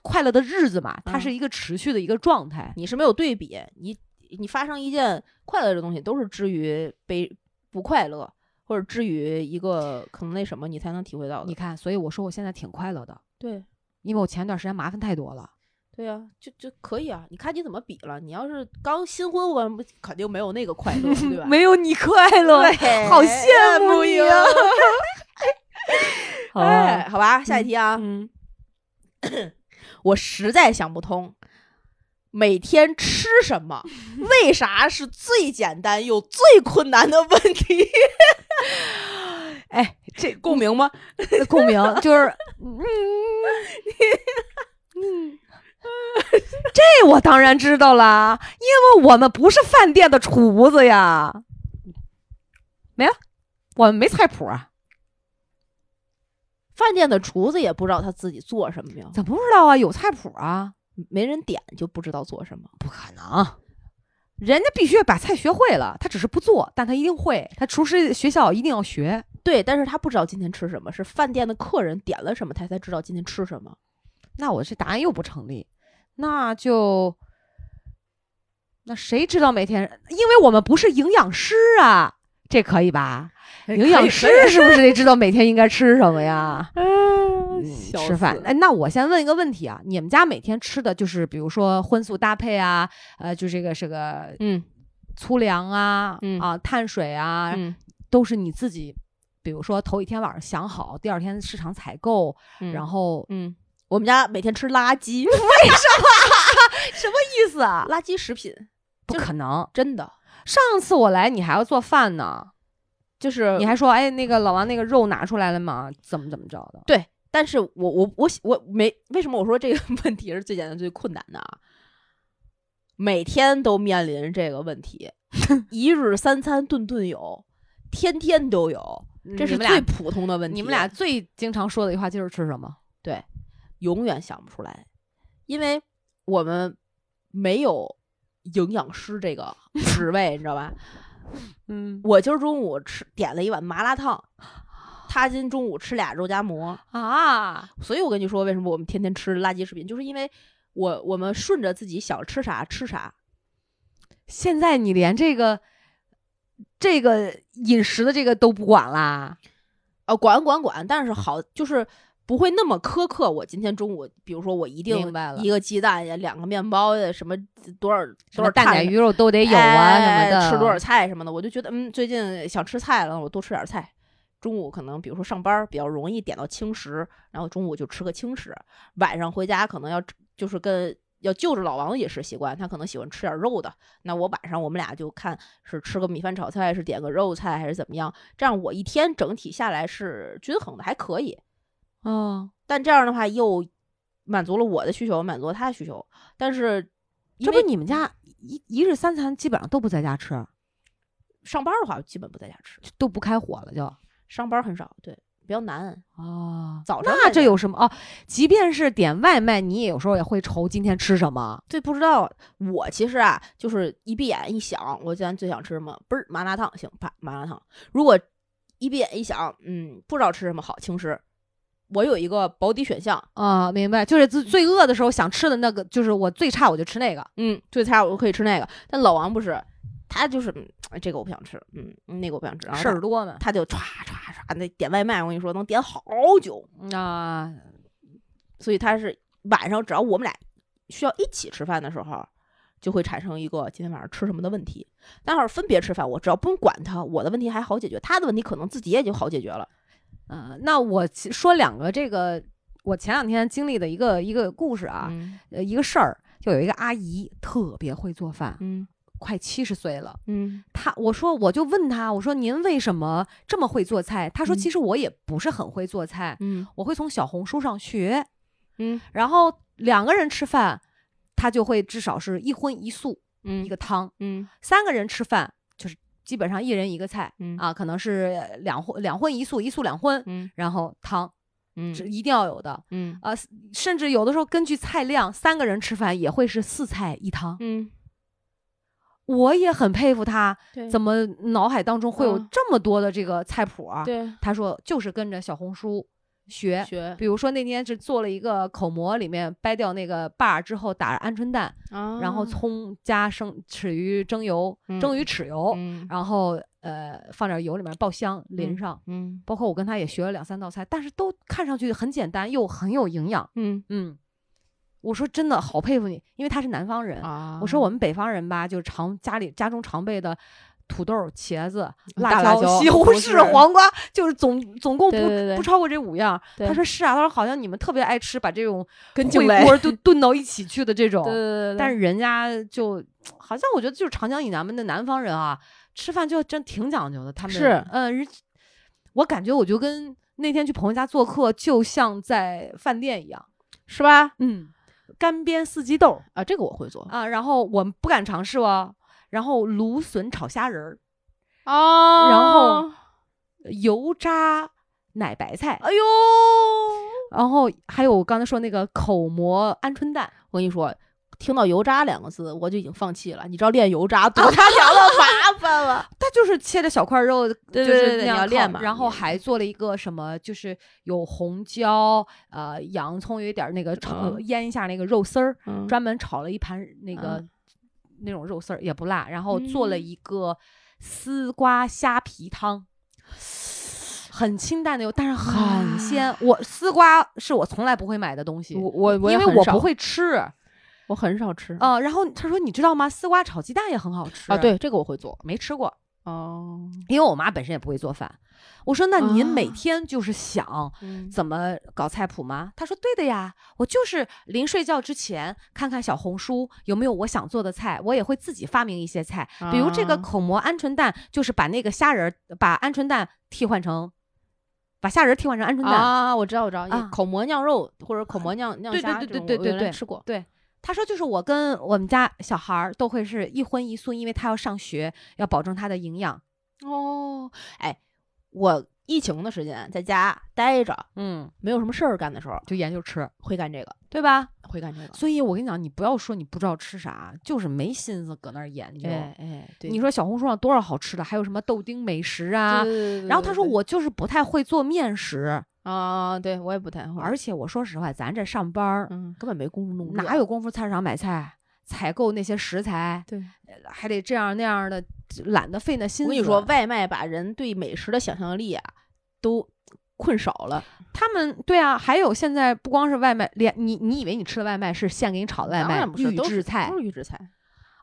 [SPEAKER 2] 快乐的日子嘛，它是一个持续的一个状态。
[SPEAKER 1] 你是没有对比，你你发生一件快乐的东西，都是至于悲不快乐，或者至于一个可能那什么，你才能体会到。
[SPEAKER 2] 你看，所以我说我现在挺快乐的。
[SPEAKER 1] 对，
[SPEAKER 2] 因为我前段时间麻烦太多了。
[SPEAKER 1] 对呀，就就可以啊！你看你怎么比了？你要是刚新婚，我肯定没有那个快乐，对吧？
[SPEAKER 2] 没有你快乐，好羡慕你啊！
[SPEAKER 1] 哎，好吧，下一题啊。嗯，我实在想不通，每天吃什么？为啥是最简单又最困难的问题？
[SPEAKER 2] 哎，这
[SPEAKER 1] 共鸣吗？
[SPEAKER 2] 共鸣就是，嗯，嗯。这我当然知道啦，因为我们不是饭店的厨子呀。没了，我们没菜谱啊。
[SPEAKER 1] 饭店的厨子也不知道他自己做什么呀？
[SPEAKER 2] 咋不知道啊？有菜谱啊，
[SPEAKER 1] 没人点就不知道做什么？
[SPEAKER 2] 不可能，人家必须把菜学会了，他只是不做，但他一定会。他厨师学校一定要学。
[SPEAKER 1] 对，但是他不知道今天吃什么，是饭店的客人点了什么，他才知道今天吃什么。
[SPEAKER 2] 那我这答案又不成立。那就，那谁知道每天？因为我们不是营养师啊，这可以吧？营养师是不是得知道每天应该吃什么呀？吃饭。哎，那我先问一个问题啊，你们家每天吃的就是，比如说荤素搭配啊，呃，就这个这个
[SPEAKER 1] 嗯，
[SPEAKER 2] 粗粮啊，啊，碳水啊，都是你自己，比如说头一天晚上想好，第二天市场采购，然后
[SPEAKER 1] 嗯。我们家每天吃垃圾，为什
[SPEAKER 2] 么？什么意思啊？
[SPEAKER 1] 垃圾食品？
[SPEAKER 2] 不可能，
[SPEAKER 1] 真的。
[SPEAKER 2] 上次我来，你还要做饭呢，
[SPEAKER 1] 就是
[SPEAKER 2] 你还说，哎，那个老王那个肉拿出来了吗？怎么怎么着的？
[SPEAKER 1] 对，但是我我我我没为什么我说这个问题是最简单最困难的啊？每天都面临这个问题，一日三餐顿顿有，天天都有，这是最普通的问题。
[SPEAKER 2] 你们俩最经常说的一句话就是吃什么？
[SPEAKER 1] 对。永远想不出来，因为我们没有营养师这个 职位，你知道吧？
[SPEAKER 2] 嗯，
[SPEAKER 1] 我今儿中午吃点了一碗麻辣烫，他今中午吃俩肉夹馍
[SPEAKER 2] 啊。
[SPEAKER 1] 所以我跟你说，为什么我们天天吃垃圾食品，就是因为我我们顺着自己想吃啥吃啥。
[SPEAKER 2] 现在你连这个这个饮食的这个都不管啦？
[SPEAKER 1] 呃，管管管，但是好就是。不会那么苛刻。我今天中午，比如说我一定一个鸡蛋呀，两个面包呀，什么多少多少
[SPEAKER 2] 蛋奶鱼肉都得有啊，什么的，
[SPEAKER 1] 吃多少菜什么的，我就觉得嗯，最近想吃菜了，我多吃点菜。中午可能比如说上班比较容易点到轻食，然后中午就吃个轻食。晚上回家可能要就是跟要就着老王的饮食习惯，他可能喜欢吃点肉的。那我晚上我们俩就看是吃个米饭炒菜，是点个肉菜还是怎么样？这样我一天整体下来是均衡的，还可以。
[SPEAKER 2] 哦，
[SPEAKER 1] 但这样的话又满足了我的需求，满足了他的需求。但是，
[SPEAKER 2] 这不你们家一一日三餐基本上都不在家吃，
[SPEAKER 1] 上班的话基本不在家吃，
[SPEAKER 2] 都不开火了，就
[SPEAKER 1] 上班很少，对，比较难
[SPEAKER 2] 哦。
[SPEAKER 1] 早上
[SPEAKER 2] 那这有什么哦？即便是点外卖，你也有时候也会愁今天吃什么。
[SPEAKER 1] 对，不知道。我其实啊，就是一闭眼一想，我今天最想吃什么？不是麻辣烫，行，啪麻辣烫。如果一闭眼一想，嗯，不知道吃什么好，轻食。我有一个保底选项
[SPEAKER 2] 啊，明白，就是最最饿的时候想吃的那个，就是我最差我就吃那个，
[SPEAKER 1] 嗯，最差我就可以吃那个。但老王不是，他就是这个我不想吃，嗯，那个我不想吃，
[SPEAKER 2] 事儿多嘛，
[SPEAKER 1] 他就唰唰唰那点外卖，我跟你说能点好久
[SPEAKER 2] 啊。
[SPEAKER 1] 所以他是晚上只要我们俩需要一起吃饭的时候，就会产生一个今天晚上吃什么的问题。但要是分别吃饭，我只要不用管他，我的问题还好解决，他的问题可能自己也就好解决了。
[SPEAKER 2] 嗯，那我说两个这个，我前两天经历的一个一个故事啊，呃，一个事儿，就有一个阿姨特别会做饭，
[SPEAKER 1] 嗯，
[SPEAKER 2] 快七十岁了，
[SPEAKER 1] 嗯，
[SPEAKER 2] 她我说我就问她，我说您为什么这么会做菜？她说其实我也不是很会做菜，
[SPEAKER 1] 嗯，
[SPEAKER 2] 我会从小红书上学，
[SPEAKER 1] 嗯，
[SPEAKER 2] 然后两个人吃饭，她就会至少是一荤一素，
[SPEAKER 1] 嗯，
[SPEAKER 2] 一个汤，
[SPEAKER 1] 嗯，
[SPEAKER 2] 三个人吃饭。基本上一人一个菜，
[SPEAKER 1] 嗯。
[SPEAKER 2] 啊，可能是两荤两荤一素，一素两荤，
[SPEAKER 1] 嗯，
[SPEAKER 2] 然后汤，
[SPEAKER 1] 嗯，
[SPEAKER 2] 是一定要有的，
[SPEAKER 1] 嗯。
[SPEAKER 2] 啊，甚至有的时候根据菜量，三个人吃饭也会是四菜一汤，
[SPEAKER 1] 嗯，
[SPEAKER 2] 我也很佩服他，怎么脑海当中会有
[SPEAKER 1] 嗯。
[SPEAKER 2] 这么多的这个菜谱啊？
[SPEAKER 1] 对。
[SPEAKER 2] 他说就是跟着小红书学。
[SPEAKER 1] 学
[SPEAKER 2] 比如说那天是做了一个口蘑，里面掰掉那个把儿之后打鹌鹑蛋，
[SPEAKER 1] 啊
[SPEAKER 2] 然后葱加生豉鱼蒸油，
[SPEAKER 1] 嗯
[SPEAKER 2] 蒸鱼豉油，
[SPEAKER 1] 嗯
[SPEAKER 2] 然后呃放点油里面爆香淋
[SPEAKER 1] 嗯
[SPEAKER 2] 上。
[SPEAKER 1] 嗯
[SPEAKER 2] 包括我跟他也学了两三道菜，但是都看上去很简单又很有营养。
[SPEAKER 1] 嗯
[SPEAKER 2] 嗯，我说真的好佩服你，因为他是南方人。
[SPEAKER 1] 啊
[SPEAKER 2] 我说我们北方人吧，就是常家里家中常备的土豆、茄子、
[SPEAKER 1] 大辣椒
[SPEAKER 2] 西红柿、黄瓜，就是总总共不不超过这五样。他说是啊，他说好像你们特别爱吃把这种
[SPEAKER 1] 跟静蕾
[SPEAKER 2] 锅都 炖到一起去的这种。
[SPEAKER 1] 对对对，
[SPEAKER 2] 但是人家就好像我觉得就是长江以南们的南方人啊，吃饭就真挺讲究的。他们
[SPEAKER 1] 是
[SPEAKER 2] 嗯、人我感觉我就跟那天去朋友家做客，就像在饭店一样。
[SPEAKER 1] 是吧？
[SPEAKER 2] 嗯，干煸四季豆
[SPEAKER 1] 啊，这个我会做
[SPEAKER 2] 啊，然后我们不敢尝试哦。然后芦笋炒虾仁儿，
[SPEAKER 1] 啊
[SPEAKER 2] 然后油渣奶白菜，
[SPEAKER 1] 哎呦，
[SPEAKER 2] 然后还有我刚才说那个口蘑鹌鹑蛋，
[SPEAKER 1] 我跟你说，听到油渣两个字，我就已经放弃了。你知道练油渣 多他娘的麻烦了。
[SPEAKER 2] 他就是切着小块肉，
[SPEAKER 1] 对对对对
[SPEAKER 2] 就是那样
[SPEAKER 1] 你要练嘛
[SPEAKER 2] 然后还做了一个什么，就是有红椒，呃，洋葱，有一点儿那个炒、
[SPEAKER 1] 嗯
[SPEAKER 2] 腌一下那个肉丝儿，
[SPEAKER 1] 嗯
[SPEAKER 2] 专门炒了一盘那个、
[SPEAKER 1] 嗯
[SPEAKER 2] 那种肉丝儿，也不辣，然后做了
[SPEAKER 1] 嗯
[SPEAKER 2] 一个丝瓜虾皮汤。很清淡的油，但是很鲜。我丝瓜是我从来不会买的东西，
[SPEAKER 1] 我我我
[SPEAKER 2] 因为我不会吃。
[SPEAKER 1] 我很少吃
[SPEAKER 2] 呃，然后他说你知道吗？丝瓜炒鸡蛋也很好吃
[SPEAKER 1] 啊，，对，这个我会做。
[SPEAKER 2] 没吃过。
[SPEAKER 1] 哦，
[SPEAKER 2] 因为我妈本身也不会做饭。我说那您每
[SPEAKER 1] 啊
[SPEAKER 2] 天就是想
[SPEAKER 1] 嗯
[SPEAKER 2] 怎么搞菜谱吗？她说对的呀，我就是临睡觉之前看看小红书有没有我想做的菜，我也会自己发明一些菜，比如这个
[SPEAKER 1] 啊
[SPEAKER 2] 口蘑鹌鹑蛋，就是把那个虾仁儿把鹌鹑蛋替换成。把虾仁儿替换成鹌鹑蛋，
[SPEAKER 1] 啊，我知道我知道，
[SPEAKER 2] 啊
[SPEAKER 1] 口蘑酿肉或者口蘑酿酿
[SPEAKER 2] 对对对对对对
[SPEAKER 1] 原来吃过。
[SPEAKER 2] 他说就是我跟我们家小孩儿都会是一荤一素，因为他要上学，要保证他的营养。
[SPEAKER 1] 哦，哎，我疫情的时间在家待着，
[SPEAKER 2] 嗯，
[SPEAKER 1] 没有什么事儿干的时候，
[SPEAKER 2] 就研究吃，
[SPEAKER 1] 会干这个，
[SPEAKER 2] 对吧？
[SPEAKER 1] 会干这个。
[SPEAKER 2] 所以我跟你讲，你不要说你不知道吃啥，就是没心思搁那儿研究。
[SPEAKER 1] 哎哎，对，
[SPEAKER 2] 你说小红书上多少好吃的，还有什么豆丁美食啊？
[SPEAKER 1] 对对对
[SPEAKER 2] 然后他说我就是不太会做面食，
[SPEAKER 1] 啊，对我也不太会，
[SPEAKER 2] 而且我说实话，咱这上班儿
[SPEAKER 1] 嗯，根本没工夫弄
[SPEAKER 2] 哪有功夫菜市场买菜、采购那些食材，
[SPEAKER 1] 对，
[SPEAKER 2] 还得这样那样的，懒得费那心思。
[SPEAKER 1] 我跟你说，外卖把人对美食的想象力啊，都困少了。
[SPEAKER 2] 他们对啊，还有现在不光是外卖，连你你以为你吃的外卖是现给你炒的外卖预制菜
[SPEAKER 1] 都，是预制菜。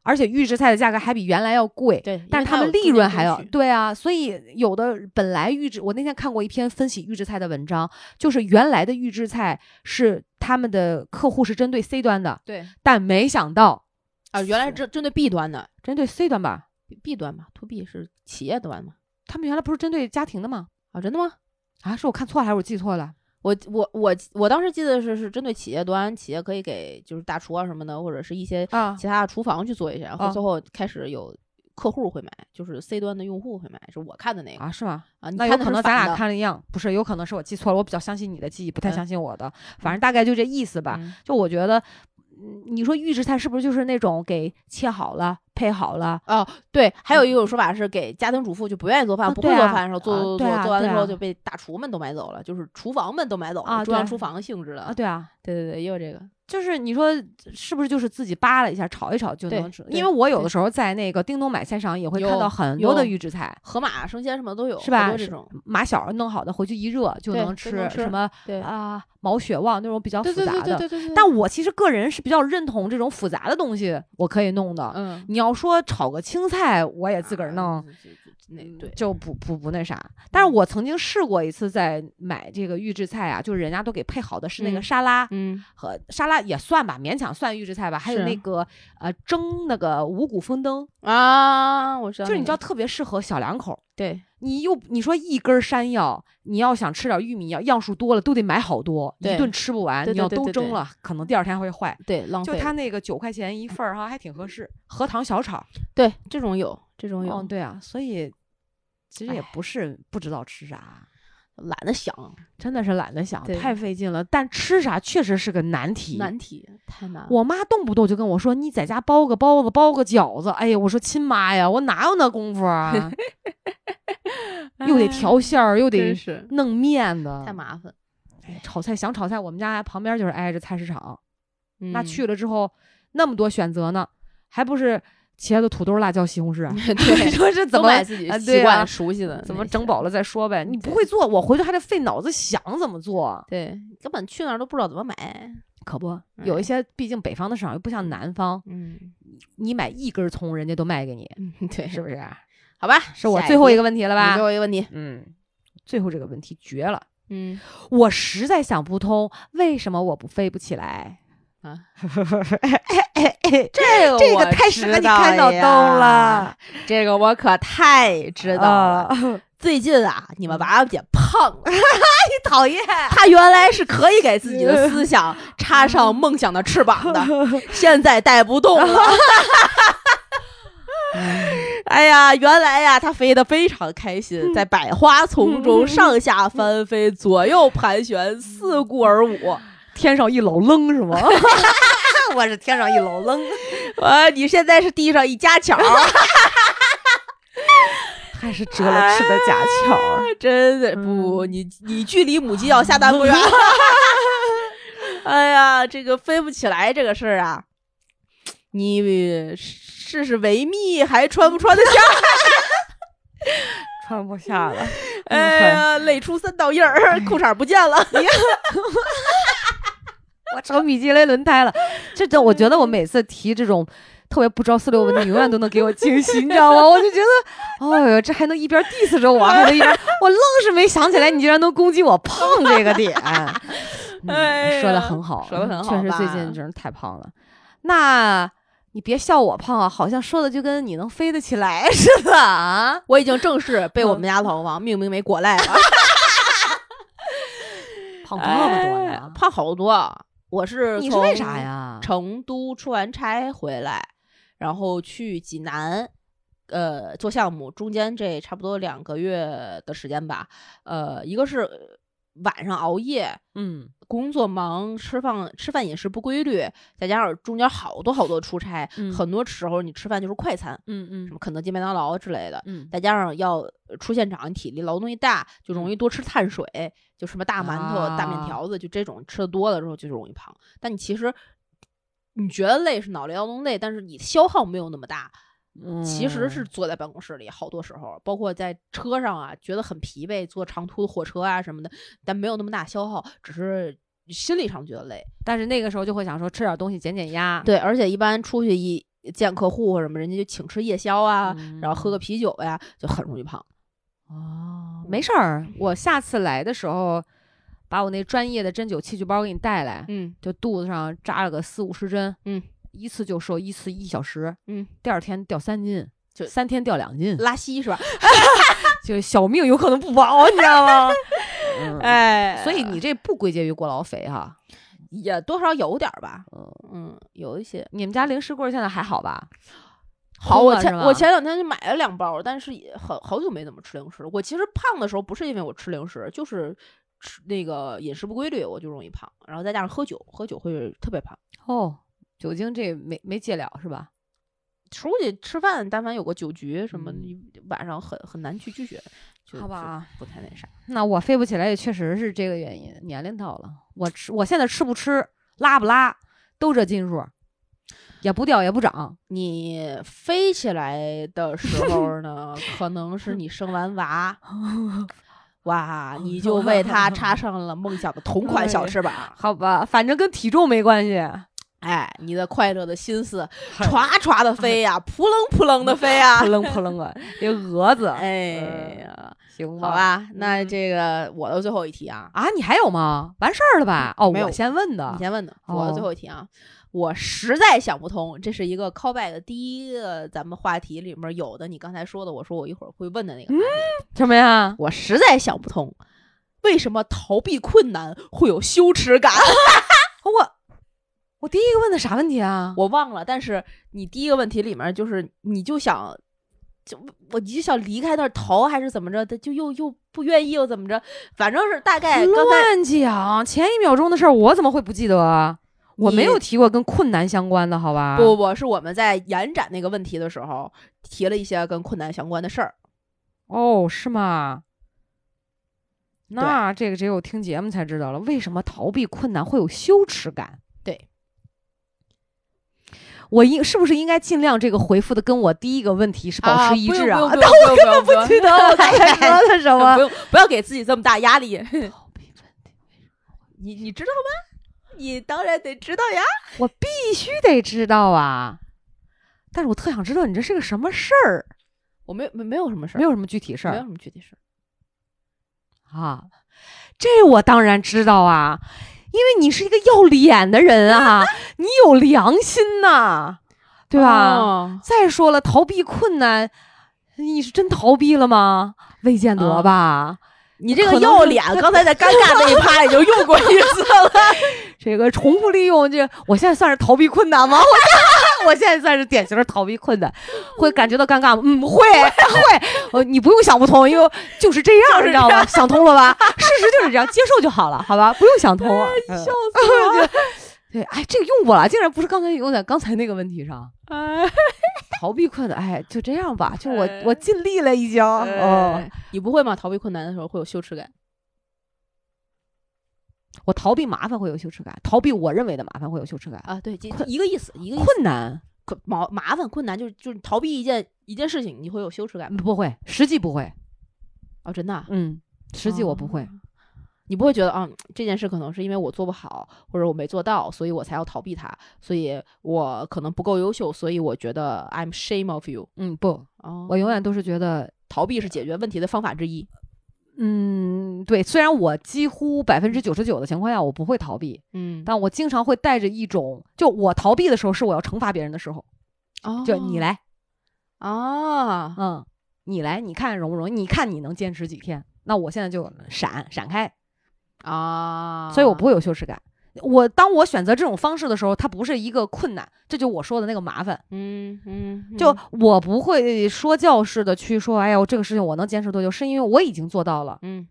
[SPEAKER 2] 而且预制菜的价格还比原来要贵。
[SPEAKER 1] 对，
[SPEAKER 2] 但是他们利润还要对啊，所以有的本来预制，我那天看过一篇分析预制菜的文章，就是原来的预制菜是他们的客户是针对 C 端的，
[SPEAKER 1] 对
[SPEAKER 2] 但没想到
[SPEAKER 1] 啊，原来是针针对 B 端的
[SPEAKER 2] 针对 C 端吧
[SPEAKER 1] ，B B 端吧，to B 是企业端嘛？
[SPEAKER 2] 他们原来不是针对家庭的吗？
[SPEAKER 1] 啊，真的吗？
[SPEAKER 2] 啊，是我看错了还是我记错了？
[SPEAKER 1] 我我我我当时记得是是针对企业端，企业可以给就是大厨啊什么的，或者是一些
[SPEAKER 2] 啊
[SPEAKER 1] 其他的厨房去做一些，然后
[SPEAKER 2] 啊
[SPEAKER 1] 最后开始有客户会买，就是 C 端的用户会买，是我看的那个
[SPEAKER 2] 啊，是吗？
[SPEAKER 1] 啊。你
[SPEAKER 2] 那有可能咱俩看的一样，不是，有可能是我记错了，我比较相信你的记忆，不太
[SPEAKER 1] 嗯
[SPEAKER 2] 相信我的，反正大概就这意思吧。
[SPEAKER 1] 嗯
[SPEAKER 2] 就我觉得，嗯你说预制菜是不是就是那种给切好了、配好了？
[SPEAKER 1] 哦，对，还有一种说法是给家庭主妇就不愿意做饭、
[SPEAKER 2] 啊
[SPEAKER 1] 不会做饭的时候做做做做完的时候就被大厨们都买走了，就是厨房们都买走了，
[SPEAKER 2] 啊
[SPEAKER 1] 中央厨房性质的
[SPEAKER 2] 啊，对啊，
[SPEAKER 1] 对对对，也有这个。
[SPEAKER 2] 就是你说是不是就是自己扒拉一下、炒一炒就能吃？因为我有的时候在那个叮咚买菜上也会看到很多的预制菜，
[SPEAKER 1] 河马生鲜什么都有，
[SPEAKER 2] 是吧马小儿弄好的回去一热就能吃，什么啊毛血旺那种比较复杂的。
[SPEAKER 1] 对对对对。
[SPEAKER 2] 但我其实个人是比较认同这种复杂的东西，我可以弄的。
[SPEAKER 1] 嗯，
[SPEAKER 2] 你要说炒个青菜，我也自个儿弄，
[SPEAKER 1] 那对，
[SPEAKER 2] 就不不不那啥。但是我曾经试过一次，在买这个预制菜啊，就是人家都给配好的是那个
[SPEAKER 1] 嗯
[SPEAKER 2] 沙拉，
[SPEAKER 1] 嗯
[SPEAKER 2] 和沙拉也算吧，勉强算预制菜吧。还有那个呃蒸那个五谷丰登，
[SPEAKER 1] 啊，我知道，
[SPEAKER 2] 就是你知道特别适合小两口。
[SPEAKER 1] 对
[SPEAKER 2] 你又你说一根山药，你要想吃点玉米样样数多了，都得买好多，一顿吃不完。
[SPEAKER 1] 对
[SPEAKER 2] 你要都蒸了，可能第二天会坏。
[SPEAKER 1] 对浪费，
[SPEAKER 2] 就他那个九块钱一份儿哈，还挺合适。荷塘小炒，
[SPEAKER 1] 对这种有这种有
[SPEAKER 2] 嗯，，对啊，所以其实也
[SPEAKER 1] 哎
[SPEAKER 2] 不是不知道吃啥，
[SPEAKER 1] 懒得想，
[SPEAKER 2] 真的是懒得想，太费劲了。但吃啥确实是个难题，
[SPEAKER 1] 难题太难。
[SPEAKER 2] 我妈动不动就跟我说：“你在家包个包子，包个饺子。”哎呀，我说亲妈呀，我哪有那功夫啊？又得调馅儿，又得弄面的，
[SPEAKER 1] 太麻烦。
[SPEAKER 2] 哎，炒菜想炒菜，我们家旁边就是挨着菜市场，那去了之后那么多选择呢，还不是？茄子、土豆、辣椒、西红柿，
[SPEAKER 1] 对，
[SPEAKER 2] 说是怎么
[SPEAKER 1] 自己习惯熟悉的，
[SPEAKER 2] 怎么整饱了再说呗。你不会做，我回去还得费脑子想怎么做。
[SPEAKER 1] 对，根本去那儿都不知道怎么买。
[SPEAKER 2] 可不，有一些毕竟北方的市场又不像南方，
[SPEAKER 1] 嗯，
[SPEAKER 2] 你买一根葱，人家都卖给你，
[SPEAKER 1] 对，
[SPEAKER 2] 是不是？
[SPEAKER 1] 好吧，
[SPEAKER 2] 是我最后一个问题了吧？
[SPEAKER 1] 最后一个问题，
[SPEAKER 2] 嗯，最后这个问题绝了，
[SPEAKER 1] 嗯，
[SPEAKER 2] 我实在想不通，为什么我不飞不起来。啊，
[SPEAKER 1] 这个
[SPEAKER 2] 这个太适合你看脑洞了，
[SPEAKER 1] 这个我可太知道了。最近啊，你们娃娃姐胖了，
[SPEAKER 2] 你 讨厌。
[SPEAKER 1] 她原来是可以给自己的思想插上梦想的翅膀的，现在带不动了。哎呀，原来呀，她飞得非常开心，在百花丛中上下翻飞，左右盘旋，四顾而舞。
[SPEAKER 2] 天上一老愣是吗？我是天上一老愣，
[SPEAKER 1] 我你现在是地上一家巧，
[SPEAKER 2] 还是折了翅的家巧？
[SPEAKER 1] 真的不，你你距离母鸡要下蛋不远。哎呀，这个飞不起来这个事儿啊，你试试维密还穿不穿得下？
[SPEAKER 2] 穿不下了。
[SPEAKER 1] 哎呀，累出三道印儿，裤衩不见了。
[SPEAKER 2] 我成米其林轮胎了，这这，我觉得我每次提这种特别不着四六问题，永远都能给我惊喜，你知道吗？我就觉得，哦哟，这还能一边 diss 着我，还能一边，我愣是没想起来，你竟然能攻击我胖这个点。
[SPEAKER 1] 哎，
[SPEAKER 2] 说的很好，
[SPEAKER 1] 说的很好，
[SPEAKER 2] 确实最近真是太胖了。那你别笑我胖啊，好像说的就跟你能飞得起来 似的啊！
[SPEAKER 1] 我已经正式被我们家老王命名为果赖了，
[SPEAKER 2] 胖这么多呀，
[SPEAKER 1] 胖好多。我是
[SPEAKER 2] 你是为啥呀？
[SPEAKER 1] 成都出完差回来，然后去济南，呃，做项目，中间这差不多两个月的时间吧。呃，一个是晚上熬夜，
[SPEAKER 2] 嗯，
[SPEAKER 1] 工作忙，吃饭吃饭饮食不规律，再加上中间好多好多出差，很多时候你吃饭就是快餐，
[SPEAKER 2] 嗯嗯，
[SPEAKER 1] 什么肯德基、麦当劳之类的，
[SPEAKER 2] 嗯，
[SPEAKER 1] 再加上要出现场，体力劳动力大，就容易多吃碳水。就什么大馒头、大面条子，就这种吃的多了之后就容易胖。但你其实你觉得累是脑力劳动累，但是你消耗没有那么大。其实是坐在办公室里，好多时候，包括在车上啊，觉得很疲惫，坐长途的火车啊什么的，但没有那么大消耗，只是心理上觉得累。
[SPEAKER 2] 但是那个时候就会想说吃点东西减减压。
[SPEAKER 1] 对，而且一般出去一见客户或什么，人家就请吃夜宵啊，然后喝个啤酒呀，就很容易胖。
[SPEAKER 2] 哦，没事儿，我下次来的时候，把我那专业的针灸器具包给你带来，
[SPEAKER 1] 嗯，
[SPEAKER 2] 就肚子上扎了个四五十针，
[SPEAKER 1] 嗯，
[SPEAKER 2] 一次就瘦一次一小时，
[SPEAKER 1] 嗯，
[SPEAKER 2] 第二天掉三斤，
[SPEAKER 1] 就
[SPEAKER 2] 三天掉两斤，
[SPEAKER 1] 拉稀是吧？
[SPEAKER 2] 就小命有可能不保，你知道吗？
[SPEAKER 1] 哎，
[SPEAKER 2] 所以你这不归结于过劳肥哈，
[SPEAKER 1] 也多少有点吧，嗯嗯，有一些。
[SPEAKER 2] 你们家零食柜现在还好吧？
[SPEAKER 1] 好，我前我前两天就买了两包，但是也好好久没怎么吃零食了。我其实胖的时候不是因为我吃零食，就是吃那个饮食不规律，我就容易胖。然后再加上喝酒，喝酒会特别胖。
[SPEAKER 2] 哦，酒精这没没戒了是吧？
[SPEAKER 1] 出去吃饭，但凡有个酒局什么，你晚上很很难去拒绝。
[SPEAKER 2] 好吧，
[SPEAKER 1] 不太那啥。
[SPEAKER 2] 那我飞不起来也确实是这个原因，年龄到了。我吃，我现在吃不吃，拉不拉，都这斤数。也不掉也不长，
[SPEAKER 1] 你飞起来的时候呢，可能是你生完娃，哇，你就 为他插上了梦想的同款小翅膀，
[SPEAKER 2] 好吧，反正跟体重没关系。
[SPEAKER 1] 哎，你的快乐的心思唰唰的飞呀，扑棱扑棱的飞呀，
[SPEAKER 2] 扑棱扑棱啊，这蛾子。
[SPEAKER 1] 哎呀，
[SPEAKER 2] 行
[SPEAKER 1] 吧，好吧，那这个我的最后一题啊，
[SPEAKER 2] 啊，你还有吗？完事儿了吧？哦，我先问的，
[SPEAKER 1] 你先问的，我的最后一题啊。我实在想不通，这是一个 callback 第一个咱们话题里面有的，你刚才说的，我说我一会儿会问的那个。
[SPEAKER 2] 嗯，什么呀？
[SPEAKER 1] 我实在想不通，为什么逃避困难会有羞耻感？
[SPEAKER 2] 我我第一个问的啥问题啊？
[SPEAKER 1] 我忘了。但是你第一个问题里面就是，你就想就我你就想离开那儿逃，还是怎么着的，就又又不愿意，又怎么着，反正是大概
[SPEAKER 2] 乱讲。前一秒钟的事儿，我怎么会不记得？我没有提过跟困难相关的，好吧？
[SPEAKER 1] 不不不，是我们在延展那个问题的时候提了一些跟困难相关的事儿。
[SPEAKER 2] 哦，是吗？那这个只有听节目才知道了，为什么逃避困难会有羞耻感？
[SPEAKER 1] 对，
[SPEAKER 2] 我应是不是应该尽量这个回复的跟我第一个问题是保持一致
[SPEAKER 1] 啊？
[SPEAKER 2] 但
[SPEAKER 1] 我
[SPEAKER 2] 根本不记得我刚才说的 什么，
[SPEAKER 1] 不用不要给自己这么大压力。你你知道吗？你当然得知道呀，
[SPEAKER 2] 我必须得知道啊！但是我特想知道你这是个什么事儿。
[SPEAKER 1] 我没没没有什么事儿，
[SPEAKER 2] 没有什么具体事儿，
[SPEAKER 1] 没有什么具体事儿。
[SPEAKER 2] 啊，这我当然知道啊，因为你是一个要脸的人啊，你有良心呐，对吧？再说了，逃避困难，你是真逃避了吗？未见得吧。
[SPEAKER 1] 你这个要脸，刚才在尴尬那一趴已经用过一次了。
[SPEAKER 2] 这个重复利用，这我现在算是逃避困难吗？我我现在算是典型的逃避困难，会感觉到尴尬吗？嗯，会会。呃，你不用想不通，因为就是这样，你知道吗？想通了吧？事实就是这样，接受就好了，好吧？不用想通。
[SPEAKER 1] 笑死了。
[SPEAKER 2] 对，哎，这个用过了，竟然不是刚才用在刚才那个问题上。逃避困难，哎，就这样吧，就我我尽力了，已经。哦，
[SPEAKER 1] 你不会吗？逃避困难的时候会有羞耻感。
[SPEAKER 2] 我逃避麻烦会有羞耻感，逃避我认为的麻烦会有羞耻感
[SPEAKER 1] 啊。对，一个意思，一个
[SPEAKER 2] 困难，
[SPEAKER 1] 困麻麻烦困难就是就是逃避一件一件事情，你会有羞耻感吗？
[SPEAKER 2] 不会，实际不会。
[SPEAKER 1] 哦，真的？
[SPEAKER 2] 嗯，实际我不会。
[SPEAKER 1] 你不会觉得啊，这件事可能是因为我做不好，或者我没做到，所以我才要逃避它，所以我可能不够优秀，所以我觉得 I'm shame of you。
[SPEAKER 2] 嗯，不，我永远都是觉得
[SPEAKER 1] 逃避是解决问题的方法之一。
[SPEAKER 2] 嗯，对，虽然我几乎百分之九十九的情况下我不会逃避，
[SPEAKER 1] 嗯，
[SPEAKER 2] 但我经常会带着一种，就我逃避的时候是我要惩罚别人的时候，
[SPEAKER 1] 哦，
[SPEAKER 2] 就你来，
[SPEAKER 1] 啊，
[SPEAKER 2] 嗯，你来，你看容不容易？你看你能坚持几天？那我现在就闪闪开。
[SPEAKER 1] 啊，
[SPEAKER 2] 所以我不会有羞耻感。我当我选择这种方式的时候，它不是一个困难，这就我说的那个麻烦。
[SPEAKER 1] 嗯嗯，
[SPEAKER 2] 就我不会说教式的去说，哎呀，这个事情我能坚持多久？是因为我已经做到了。
[SPEAKER 1] 嗯，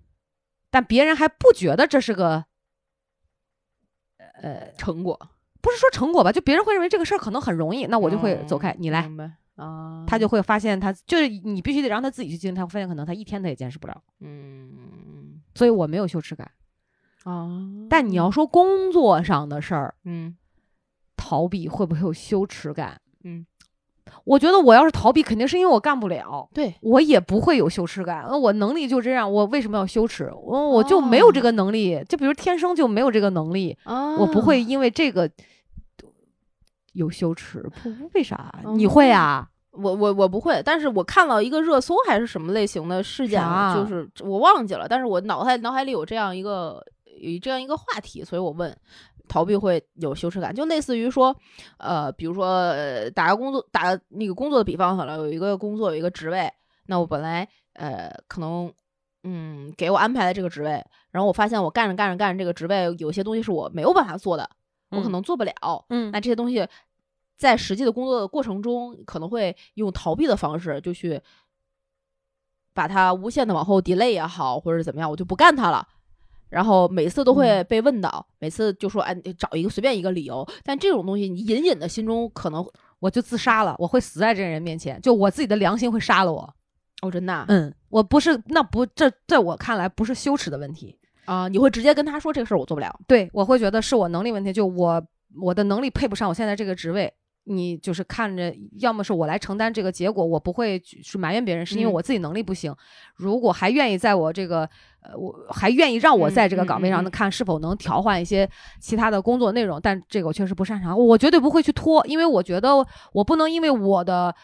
[SPEAKER 2] 但别人还不觉得这是个，呃，
[SPEAKER 1] 成果，
[SPEAKER 2] 不是说成果吧？就别人会认为这个事儿可能很容易，那我就会走开，你来。
[SPEAKER 1] 啊，
[SPEAKER 2] 他就会发现，他就是你必须得让他自己去经历，他会发现可能他一天他也坚持不了。
[SPEAKER 1] 嗯，
[SPEAKER 2] 所以我没有羞耻感。
[SPEAKER 1] 啊，
[SPEAKER 2] 但你要说工作上的事儿，
[SPEAKER 1] 嗯，
[SPEAKER 2] 逃避会不会有羞耻感？
[SPEAKER 1] 嗯，
[SPEAKER 2] 我觉得我要是逃避，肯定是因为我干不了，
[SPEAKER 1] 对
[SPEAKER 2] 我也不会有羞耻感。那我能力就这样，我为什么要羞耻？我我就没有这个能力，就比如天生就没有这个能力，我不会因为这个有羞耻。不，为啥？你会啊？
[SPEAKER 1] 我我我不会，但是我看到一个热搜还是什么类型的事件，就是我忘记了，但是我脑海脑海里有这样一个。有这样一个话题，所以我问，逃避会有羞耻感，就类似于说，呃，比如说打个工作，打那个工作的比方好了，有一个工作有一个职位，那我本来呃可能嗯给我安排的这个职位，然后我发现我干着干着干着这个职位有些东西是我没有办法做的，我可能做不了，
[SPEAKER 2] 嗯，
[SPEAKER 1] 那这些东西在实际的工作的过程中，可能会用逃避的方式就去把它无限的往后 delay 也好，或者怎么样，我就不干它了。然后每次都会被问到，每次就说哎，找一个随便一个理由。但这种东西，你隐隐的心中可能
[SPEAKER 2] 我就自杀了，我会死在这个人面前，就我自己的良心会杀了我。
[SPEAKER 1] 哦，真的？
[SPEAKER 2] 嗯，我不是，那不，这在我看来不是羞耻的问题
[SPEAKER 1] 啊。你会直接跟他说这个事儿我做不了？
[SPEAKER 2] 对，我会觉得是我能力问题，就我我的能力配不上我现在这个职位。你就是看着，要么是我来承担这个结果，我不会去埋怨别人，是因为我自己能力不行。如果还愿意在我这个，呃，我还愿意让我在这个岗位上，看是否能调换一些其他的工作内容。但这个我确实不擅长，我绝对不会去拖，因为我觉得我不能因为我的，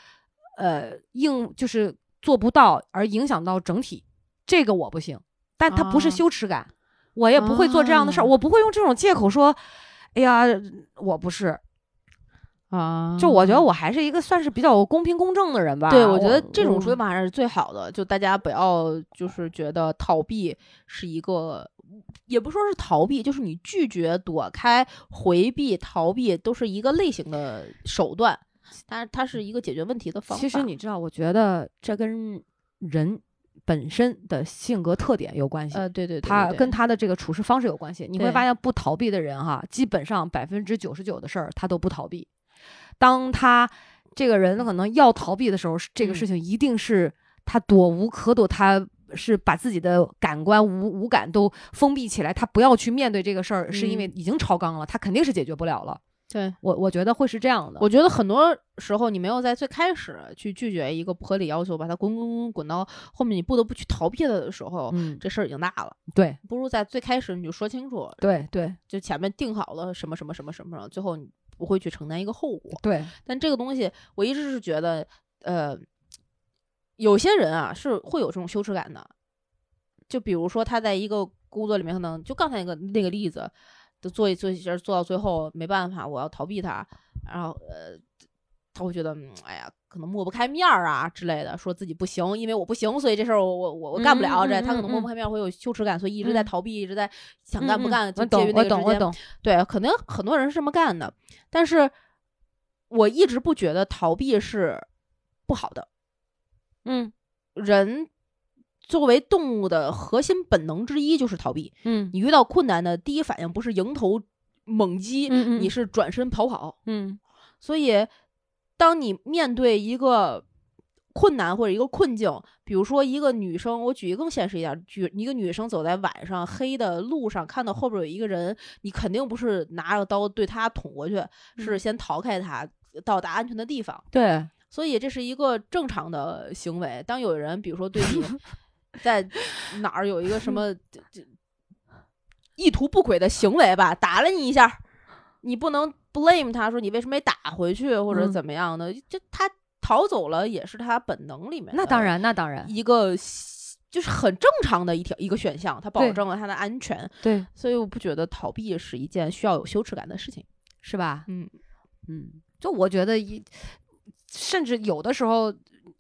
[SPEAKER 2] 呃，硬就是做不到而影响到整体，这个我不行。但它不是羞耻感，我也不会做这样的事儿，我不会用这种借口说，哎呀，我不是。
[SPEAKER 1] 啊，
[SPEAKER 2] 就我觉得我还是一个算是比较公平公正的人吧。
[SPEAKER 1] 对，我觉得这种说法是最好的。就大家不要就是觉得逃避是一个，也不说是逃避，就是你拒绝、躲开、回避、逃避都是一个类型的手段。但是它是一个解决问题的方法。
[SPEAKER 2] 其实你知道，我觉得这跟人本身的性格特点有关系。
[SPEAKER 1] 呃，对对，
[SPEAKER 2] 他跟他的这个处事方式有关系。你会发现，不逃避的人哈，基本上百分之九十九的事儿他都不逃避。当他这个人可能要逃避的时候，这个事情一定是他躲无可躲，他是把自己的感官无五感都封闭起来，他不要去面对这个事儿，是因为已经超纲了，他肯定是解决不了了。
[SPEAKER 1] 对
[SPEAKER 2] 我，我觉得会是这样的。
[SPEAKER 1] 我觉得很多时候，你没有在最开始去拒绝一个不合理要求，把它滚滚滚滚到后面，你不得不去逃避它的时候，
[SPEAKER 2] 嗯，
[SPEAKER 1] 这事儿已经大了。
[SPEAKER 2] 对，
[SPEAKER 1] 不如在最开始你就说清楚。
[SPEAKER 2] 对对，
[SPEAKER 1] 就前面定好了什么什么什么什么，最后你不会去承担一个后果。
[SPEAKER 2] 对，
[SPEAKER 1] 但这个东西，我一直是觉得，呃，有些人啊是会有这种羞耻感的。就比如说他在一个工作里面，可能就刚才那个那个例子。就做一做一些，做到最后没办法，我要逃避他，然后呃，他会觉得，哎呀，可能抹不开面儿啊之类的，说自己不行，因为我不行，所以这事儿我我我我干不了。这他可能抹不开面，会有羞耻感，所以一直在逃避，一直在想干不干。
[SPEAKER 2] 我懂，我懂，我懂。
[SPEAKER 1] 对，可能很多人是这么干的，但是我一直不觉得逃避是不好的。
[SPEAKER 2] 嗯，
[SPEAKER 1] 人。作为动物的核心本能之一就是逃避。
[SPEAKER 2] 嗯，
[SPEAKER 1] 你遇到困难的第一反应不是迎头猛击，
[SPEAKER 2] 嗯
[SPEAKER 1] 你是转身逃跑。
[SPEAKER 2] 嗯，
[SPEAKER 1] 所以当你面对一个困难或者一个困境，比如说一个女生，我举一个更现实一点，举一个女生走在晚上黑的路上，看到后边有一个人，你肯定不是拿着刀对他捅过去，是先逃开他，到达安全的地方。
[SPEAKER 2] 对，
[SPEAKER 1] 所以这是一个正常的行为。当有人比如说对你。在哪儿有一个什么意图不轨的行为吧？打了你一下，你不能 blame 他说你为什么没打回去或者怎么样的？就他逃走了也是他本能里面。
[SPEAKER 2] 那当然，那当然，
[SPEAKER 1] 一个就是很正常的一条一个选项，他保证了他的安全。
[SPEAKER 2] 对，
[SPEAKER 1] 所以我不觉得逃避是一件需要有羞耻感的事情，
[SPEAKER 2] 是吧？
[SPEAKER 1] 嗯
[SPEAKER 2] 嗯，就我觉得一，甚至有的时候。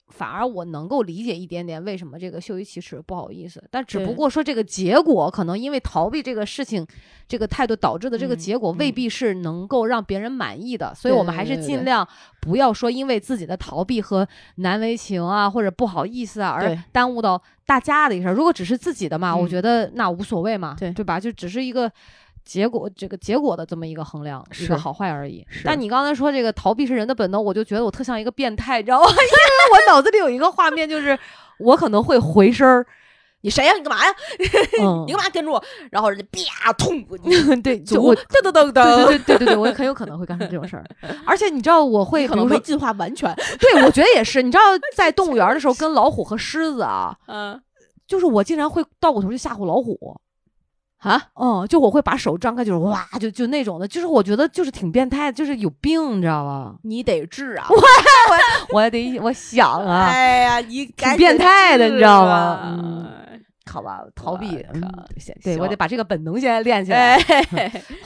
[SPEAKER 2] 反而我能够理解一点点为什么这个羞于启齿不好意思，但只不过说这个结果可能因为逃避这个事情，这个态度导致的这个结果未必是能够让别人满意的，所以我们还是尽量不要说因为自己的逃避和难为情啊或者不好意思啊而耽误到大家的一事儿。如果只是自己的嘛，我觉得那无所谓嘛，
[SPEAKER 1] 对
[SPEAKER 2] 对吧？就只是一个。结果这个结果的这么一个衡量，
[SPEAKER 1] 一
[SPEAKER 2] 个好坏而已。
[SPEAKER 1] 是，
[SPEAKER 2] 但你刚才说这个逃避是人的本能，我就觉得我特像一个变态，你知道吗？因为我脑子里有一个画面，就是我可能会回身儿。
[SPEAKER 1] 你谁呀？你干嘛呀？你干嘛跟着我？然后人家啪痛。
[SPEAKER 2] 对，就我
[SPEAKER 1] 噔噔噔噔。
[SPEAKER 2] 对对对对对，我很有可能会干出这种事儿。而且你知道，我会
[SPEAKER 1] 可能会进化完全。
[SPEAKER 2] 对，我觉得也是。你知道，在动物园的时候跟老虎和狮子啊，
[SPEAKER 1] 嗯，
[SPEAKER 2] 就是我竟然会倒过头去吓唬老虎。
[SPEAKER 1] 啊，
[SPEAKER 2] 嗯，就我会把手张开，就是哇，就就那种的，就是我觉得就是挺变态，就是有病，你知道吧？
[SPEAKER 1] 你得治啊！
[SPEAKER 2] 我我我得我想啊！
[SPEAKER 1] 哎呀，你
[SPEAKER 2] 挺变态的，你知道吗？嗯，好吧，逃避，对我得把这个本能先练起来。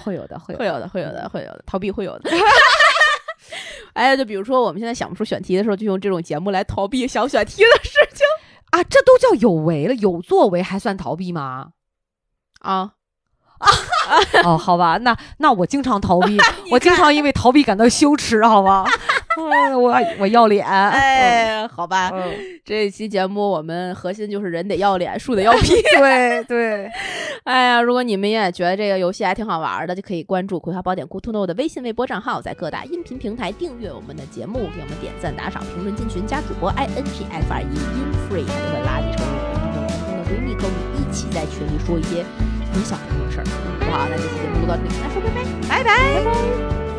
[SPEAKER 2] 会有的，会
[SPEAKER 1] 会有的，会有的，会有的，逃避会有的。哎，就比如说我们现在想不出选题的时候，就用这种节目来逃避想选题的事情
[SPEAKER 2] 啊，这都叫有为了，有作为还算逃避吗？
[SPEAKER 1] 啊
[SPEAKER 2] 啊 哦，好吧，那那我经常逃避，我经常因为逃避感到羞耻，好吧？我 我要脸，
[SPEAKER 1] 哎，好吧，这一期节目我们核心就是人得要脸，树得要皮，
[SPEAKER 2] 对对。
[SPEAKER 1] 哎呀，如果你们也觉得这个游戏还挺好玩的，就可以关注《葵花宝典》Good to Know 的微信、微博账号，在各大音频平台订阅我们的节目，给我们点赞、打赏、评论、进群、加主播 i n g f r e in free，还会拉你成为我们的闺蜜，跟我们一起在群里说一些。你想听的事儿，好不好？那这期节目就到这里，来说拜拜，
[SPEAKER 2] 拜拜，拜拜。